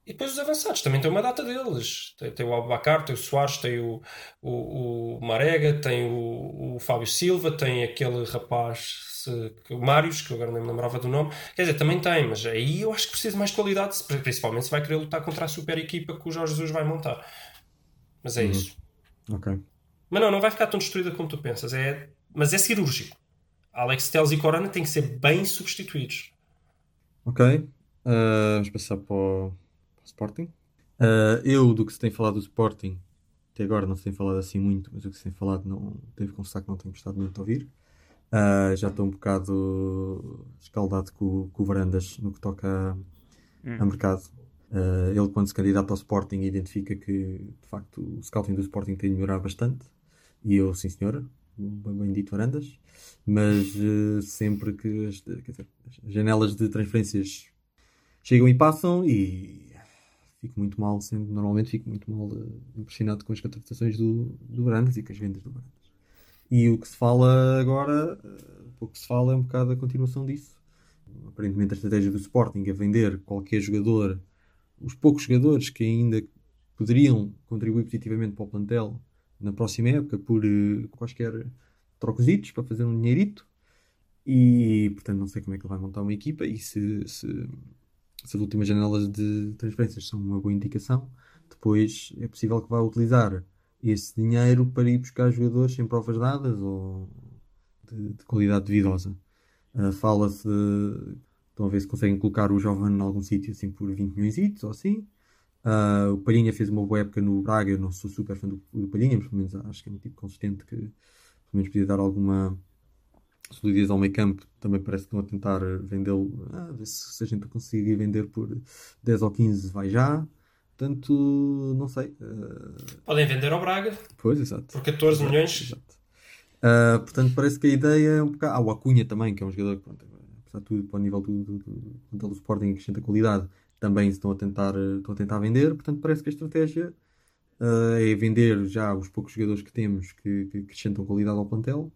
E depois os avançados também tem uma data deles. Tem, tem o Abacar, tem o Soares, tem o, o, o Marega, tem o, o Fábio Silva, tem aquele rapaz o Marius, que eu agora nem me lembrava do nome, quer dizer, também tem, mas aí eu acho que precisa de mais qualidade, principalmente se vai querer lutar contra a super equipa que o Jorge Jesus vai montar. Mas é uhum. isso. Ok. Mas não, não vai ficar tão destruída como tu pensas, é, mas é cirúrgico. Alex Telles e Corona têm que ser bem substituídos. Ok. Uh, vamos passar para o, para o Sporting. Uh, eu, do que se tem falado do Sporting, até agora não se tem falado assim muito, mas o que se tem falado não teve confessar que não tenho gostado muito de ouvir. Uh, já estou um bocado escaldado com, com o Varandas no que toca a, hum. a mercado. Uh, ele, quando se candidata ao Sporting, identifica que de facto o scouting do Sporting tem de melhorar bastante. E eu, sim senhora, bem, bem dito Varandas. Mas uh, sempre que as, dizer, as, janelas de transferências chegam e passam, e fico muito mal, sempre, normalmente fico muito mal impressionado com as contratações do, do Varandas e com as vendas do Varandas. E o que se fala agora, o que se fala é um bocado a continuação disso. Aparentemente a estratégia do Sporting é vender qualquer jogador, os poucos jogadores que ainda poderiam contribuir positivamente para o plantel na próxima época por uh, quaisquer trocositos para fazer um dinheirito. e portanto não sei como é que ele vai montar uma equipa e se, se, se as últimas janelas de transferências são uma boa indicação, depois é possível que vá utilizar esse dinheiro para ir buscar jogadores sem provas dadas ou de, de qualidade duvidosa. Uh, Fala-se, estão a ver se conseguem colocar o jovem em algum sítio assim por 20 milhões ou assim. Uh, o Palhinha fez uma boa época no Braga, eu não sou super fã do, do Palhinha, mas pelo menos acho que é um tipo consistente que pelo menos podia dar alguma solidez ao meio campo. Também parece que estão a tentar vendê-lo, ah, ver se, se a gente conseguir vender por 10 ou 15 vai já. Portanto, não sei. Uh... Podem vender ao Braga. Pois, exato. Por 14 exato, milhões. Exato. Uh, portanto, parece que a ideia é um bocado. Ah, o Acunha também, que é um jogador que, pronto, apesar de tudo, para o nível do, do, do, do Sporting, acrescenta qualidade, também estão a tentar, estão a tentar vender. Portanto, parece que a estratégia uh, é vender já os poucos jogadores que temos que, que acrescentam qualidade ao plantel,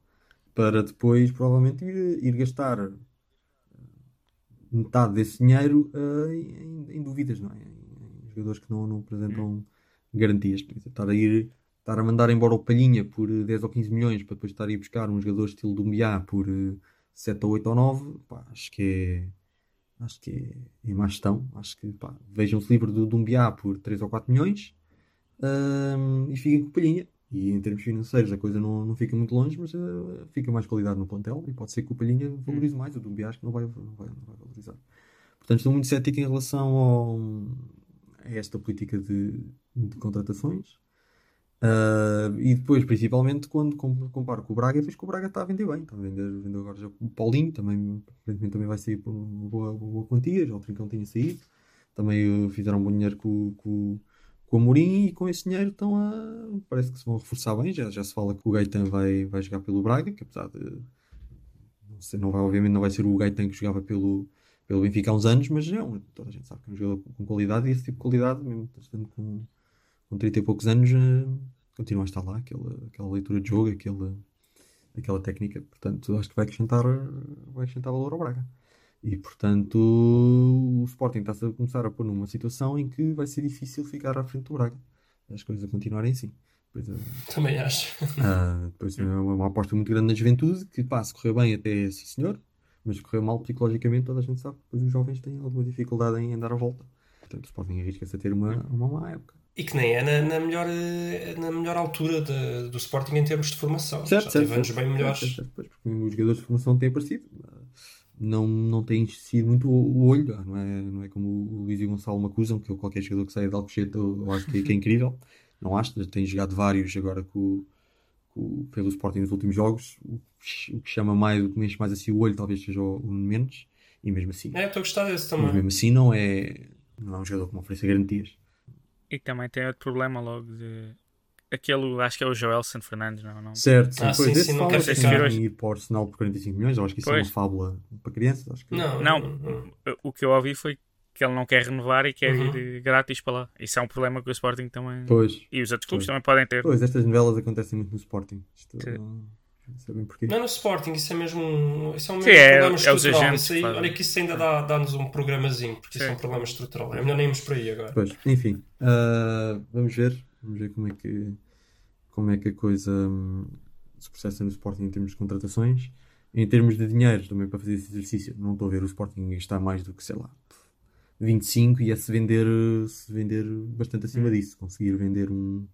para depois, provavelmente, ir, ir gastar metade desse dinheiro uh, em, em, dúvidas, não é? jogadores que não, não apresentam hum. garantias. Estar a ir estar a mandar embora o Palhinha por 10 ou 15 milhões para depois estar a ir buscar um jogador estilo do Mbiá por 7 ou 8 ou 9, pá, acho que é acho que é, é má gestão. Acho que pá, vejam-se livre do Dumbiá por 3 ou 4 milhões um, e fiquem com o Palhinha. E em termos financeiros a coisa não, não fica muito longe, mas uh, fica mais qualidade no plantel e pode ser que o Palhinha valorize mais. O Dumbiá acho que não vai, não vai, não vai valorizar. Portanto, estou muito cético em relação ao, a esta política de, de contratações. Uh, e depois, principalmente, quando comparo com o Braga, vejo que o Braga está a vender bem. Está a vender, agora já o Paulinho, também, aparentemente também vai sair por uma boa, boa quantia, já o Trincão tinha saído. Também uh, fizeram um bom dinheiro com, com, com o Amorim e com esse dinheiro estão a. Parece que se vão reforçar bem. Já, já se fala que o Gaetan vai, vai jogar pelo Braga, que apesar de. Não, sei, não vai, obviamente, não vai ser o Gaetan que jogava pelo, pelo Benfica há uns anos, mas é um, toda a gente sabe que é um jogador com qualidade e esse tipo de qualidade, mesmo estando com, com 30 e poucos anos, uh, continua a estar lá, aquela, aquela leitura de jogo, aquela, aquela técnica. Portanto, acho que vai acrescentar, vai acrescentar valor ao Braga. E, portanto, o Sporting está-se a começar a pôr numa situação em que vai ser difícil ficar à frente do Braga. As coisas a continuarem assim. Depois, uh, Também acho. Uh, depois é uma, uma aposta muito grande na juventude, que pá, se correu bem até sim senhor, mas correu mal psicologicamente, toda a gente sabe. Depois os jovens têm alguma dificuldade em andar à volta. Portanto, o Sporting arrisca-se a ter uma, uma má época. E que nem é na, na melhor, eh, na melhor altura de, do Sporting em termos de formação. Certo, Já certo, teve anos bem melhores. Certo, certo, porque os jogadores de formação têm aparecido. Não, não têm sido muito o olho, não é, não é como o Luís e o Gonçalo me acusam, que eu, qualquer jogador que saia de Alcochete eu, eu acho que, que, é incrível. Não acho, tem jogado vários agora com, com, pelo Sporting nos últimos jogos. O, o que chama mais, o que mexe mais assim o olho talvez seja o, o menos, e mesmo assim. É, estou a gostar desse também. Mas mesmo assim não é, não é um jogador que me ofereça garantias. E também tem outro problema logo de. Aquele, acho que é o Joelson Fernandes, não? não? Certo, sim, ah, pois sim, esse sim, fala que ir para o Arsenal por 45 milhões, eu acho que isso pois. é uma fábula para crianças. Acho que... Não, não, não, o que eu ouvi foi que ele não quer renovar e quer uhum. ir grátis para lá. Isso é um problema que o Sporting também. Pois. E os outros clubes pois. também podem ter. Pois, estas novelas acontecem muito no Sporting. Isto, Sabem porquê? Não é no Sporting, isso é mesmo um, isso é um Sim, é, problema é estrutural. Isso aí, olha que isso ainda dá-nos dá um programazinho, porque Sim. isso é um problema estrutural. É melhor nem irmos por aí agora. Pois, enfim, uh, vamos ver. Vamos ver como é que, como é que a coisa um, se processa no Sporting em termos de contratações. Em termos de dinheiro, também para fazer esse exercício, não estou a ver o Sporting gastar mais do que, sei lá, 25 e a se vender, se vender bastante acima hum. disso. Conseguir vender um,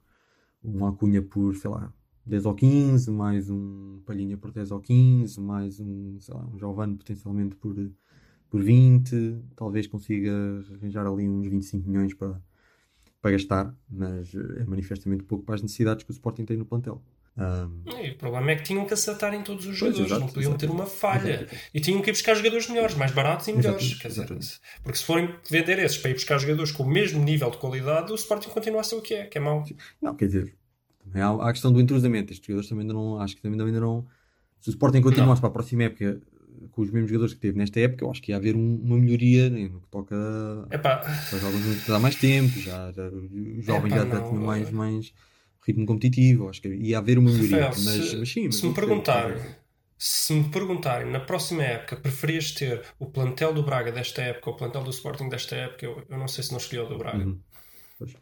um Acunha por, sei lá, 10 ou 15, mais um Palhinha por 10 ou 15, mais um, sei lá, um Giovanni potencialmente por, por 20, talvez consiga arranjar ali uns 25 milhões para, para gastar, mas é manifestamente pouco para as necessidades que o Sporting tem no plantel. Um... o problema é que tinham que acertar em todos os jogadores, exato, não podiam exato, ter uma falha. Exato. E tinham que ir buscar jogadores melhores, mais baratos e melhores. Quer dizer, porque se forem vender esses para ir buscar jogadores com o mesmo nível de qualidade, o Sporting continua a ser o que é, que é mau. Não, quer dizer, também há, há a questão do entrosamento. Estes jogadores também ainda não. Acho que também ainda não. Se o Sporting continuasse para a próxima época com os mesmos jogadores que teve nesta época, eu acho que ia haver um, uma melhoria né, no que toca. Epá. Já alguns dá mais tempo, já, já os jovens já, já tinham mais, mais ritmo competitivo. Acho que ia haver uma melhoria. Rafael, mas, se, mas sim, mas se me perguntarem. Se me perguntarem na próxima época preferias ter o plantel do Braga desta época ou o plantel do Sporting desta época, eu, eu não sei se não escolhi o do Braga. Uhum.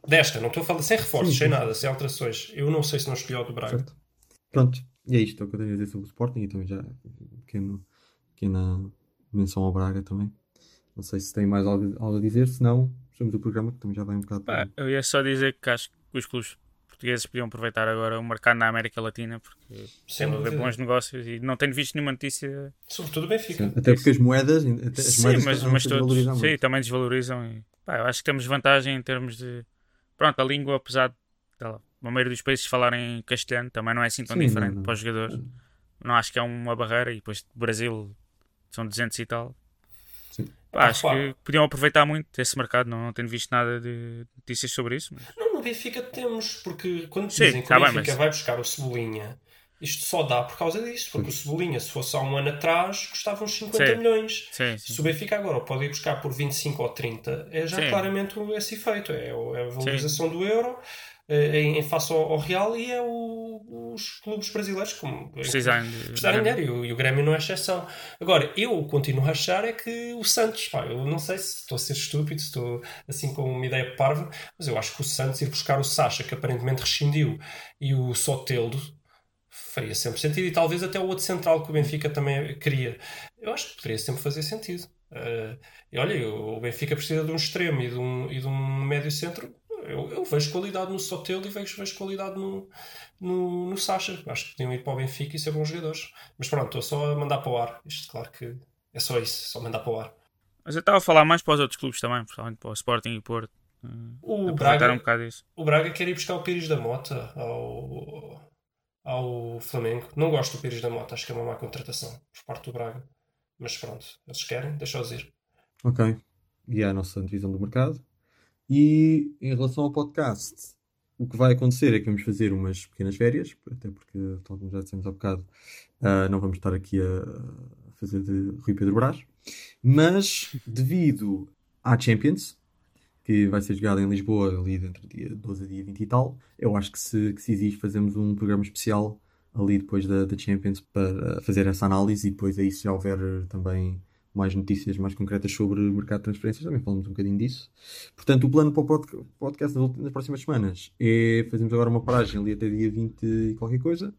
Desta, não estou a falar sem reforços, sim, sem nada, sem alterações. Eu não sei se não escolhi o do Braga. Certo. Pronto, e é isto é o que eu tenho a dizer sobre o Sporting e também já pequeno pequena menção ao Braga também. Não sei se tem mais algo, algo a dizer, se não, fechamos o programa que também já vai um bocado. Pá, eu ia só dizer que acho que os clubes portugueses podiam aproveitar agora o mercado na América Latina porque sempre haver bons negócios e não tenho visto nenhuma notícia. Sobretudo o Benfica. Sim, até porque as moedas, as sim, moedas mas, mas todos sim, também desvalorizam. E, pá, eu acho que temos vantagem em termos de. Pronto, a língua, apesar de a maioria dos países falarem castelhano, também não é assim tão sim, diferente não, não. para os jogadores. Não acho que é uma barreira. E depois Brasil são 200 e tal. Pá, ah, acho claro. que podiam aproveitar muito esse mercado, não, não tenho visto nada de notícias sobre isso. Mas... Não, no Benfica temos, porque quando Sim, dizem que tá o Benfica mas... vai buscar o Cebolinha, isto só dá por causa disso, porque o Cebolinha, se fosse há um ano atrás, custava uns 50 sim. milhões. Sim, sim. Se o Benfica agora pode ir buscar por 25 ou 30, é já claramente esse efeito, é, é a valorização do euro eh, em, face ao, ao, Real e é o, os clubes brasileiros como precisarem de dinheiro e o, e o Grêmio não é exceção. Agora, eu continuo a achar é que o Santos, pá, eu não sei se estou a ser estúpido, se estou assim com uma ideia parva, mas eu acho que o Santos ir buscar o Sacha, que aparentemente rescindiu, e o Soteldo faria sempre sentido e talvez até o outro central que o Benfica também queria. Eu acho que poderia sempre fazer sentido. Uh, e olha, o Benfica precisa de um extremo e de um, e de um médio centro eu, eu vejo qualidade no Sotelo e vejo, vejo qualidade no, no, no Sacha. Acho que podiam ir para o Benfica e ser bons jogadores. Mas pronto, estou só a mandar para o ar. Isto, claro que é só isso, só mandar para o ar. Mas eu estava a falar mais para os outros clubes também, principalmente para o Sporting e Porto. O Braga, um o Braga quer ir buscar o Pires da Mota ao, ao Flamengo. Não gosto do Pires da Mota, acho que é uma má contratação por parte do Braga. Mas pronto, eles querem, deixa-os ir. Ok. E é a nossa divisão do mercado. E em relação ao podcast, o que vai acontecer é que vamos fazer umas pequenas férias, até porque, tal como já dissemos há bocado, uh, não vamos estar aqui a fazer de Rui Pedro Brás. Mas, devido à Champions, que vai ser jogada em Lisboa ali entre dia 12 a dia 20 e tal, eu acho que se, que se exige fazermos um programa especial ali depois da, da Champions para fazer essa análise e depois aí se já houver também mais notícias mais concretas sobre o mercado de transferências, também falamos um bocadinho disso. Portanto, o plano para o podcast nas próximas semanas é fazermos agora uma paragem ali até dia 20 e qualquer coisa,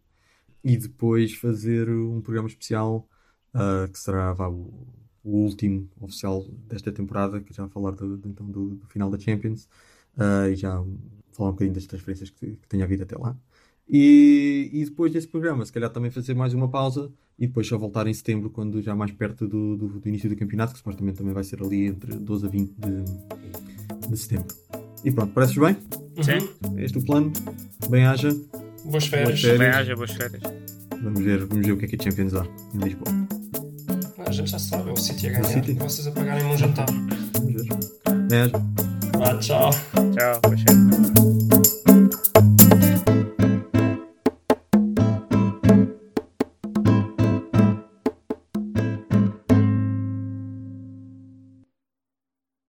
e depois fazer um programa especial uh, que será vá, o, o, último oficial desta temporada, que já vai falar do, do, então, do, do final da Champions, uh, e já falar um bocadinho das transferências que, que tenha havido até lá. E, e, depois desse programa, se calhar também fazer mais uma pausa e depois só voltar em setembro, quando já mais perto do, do, do início do campeonato, que supostamente também vai ser ali entre 12 a 20 de, de setembro. E pronto, pareces bem? Sim. Este é o plano. Bem-haja. Boas férias. Bem-haja, boas férias. Vamos ver, vamos ver o que é que a Champions dá em Lisboa. A gente já sabe, é o City a ganhar. City. E vocês a pagarem um jantar. Vamos ver. Bem-haja. Ah, tchau. Tchau.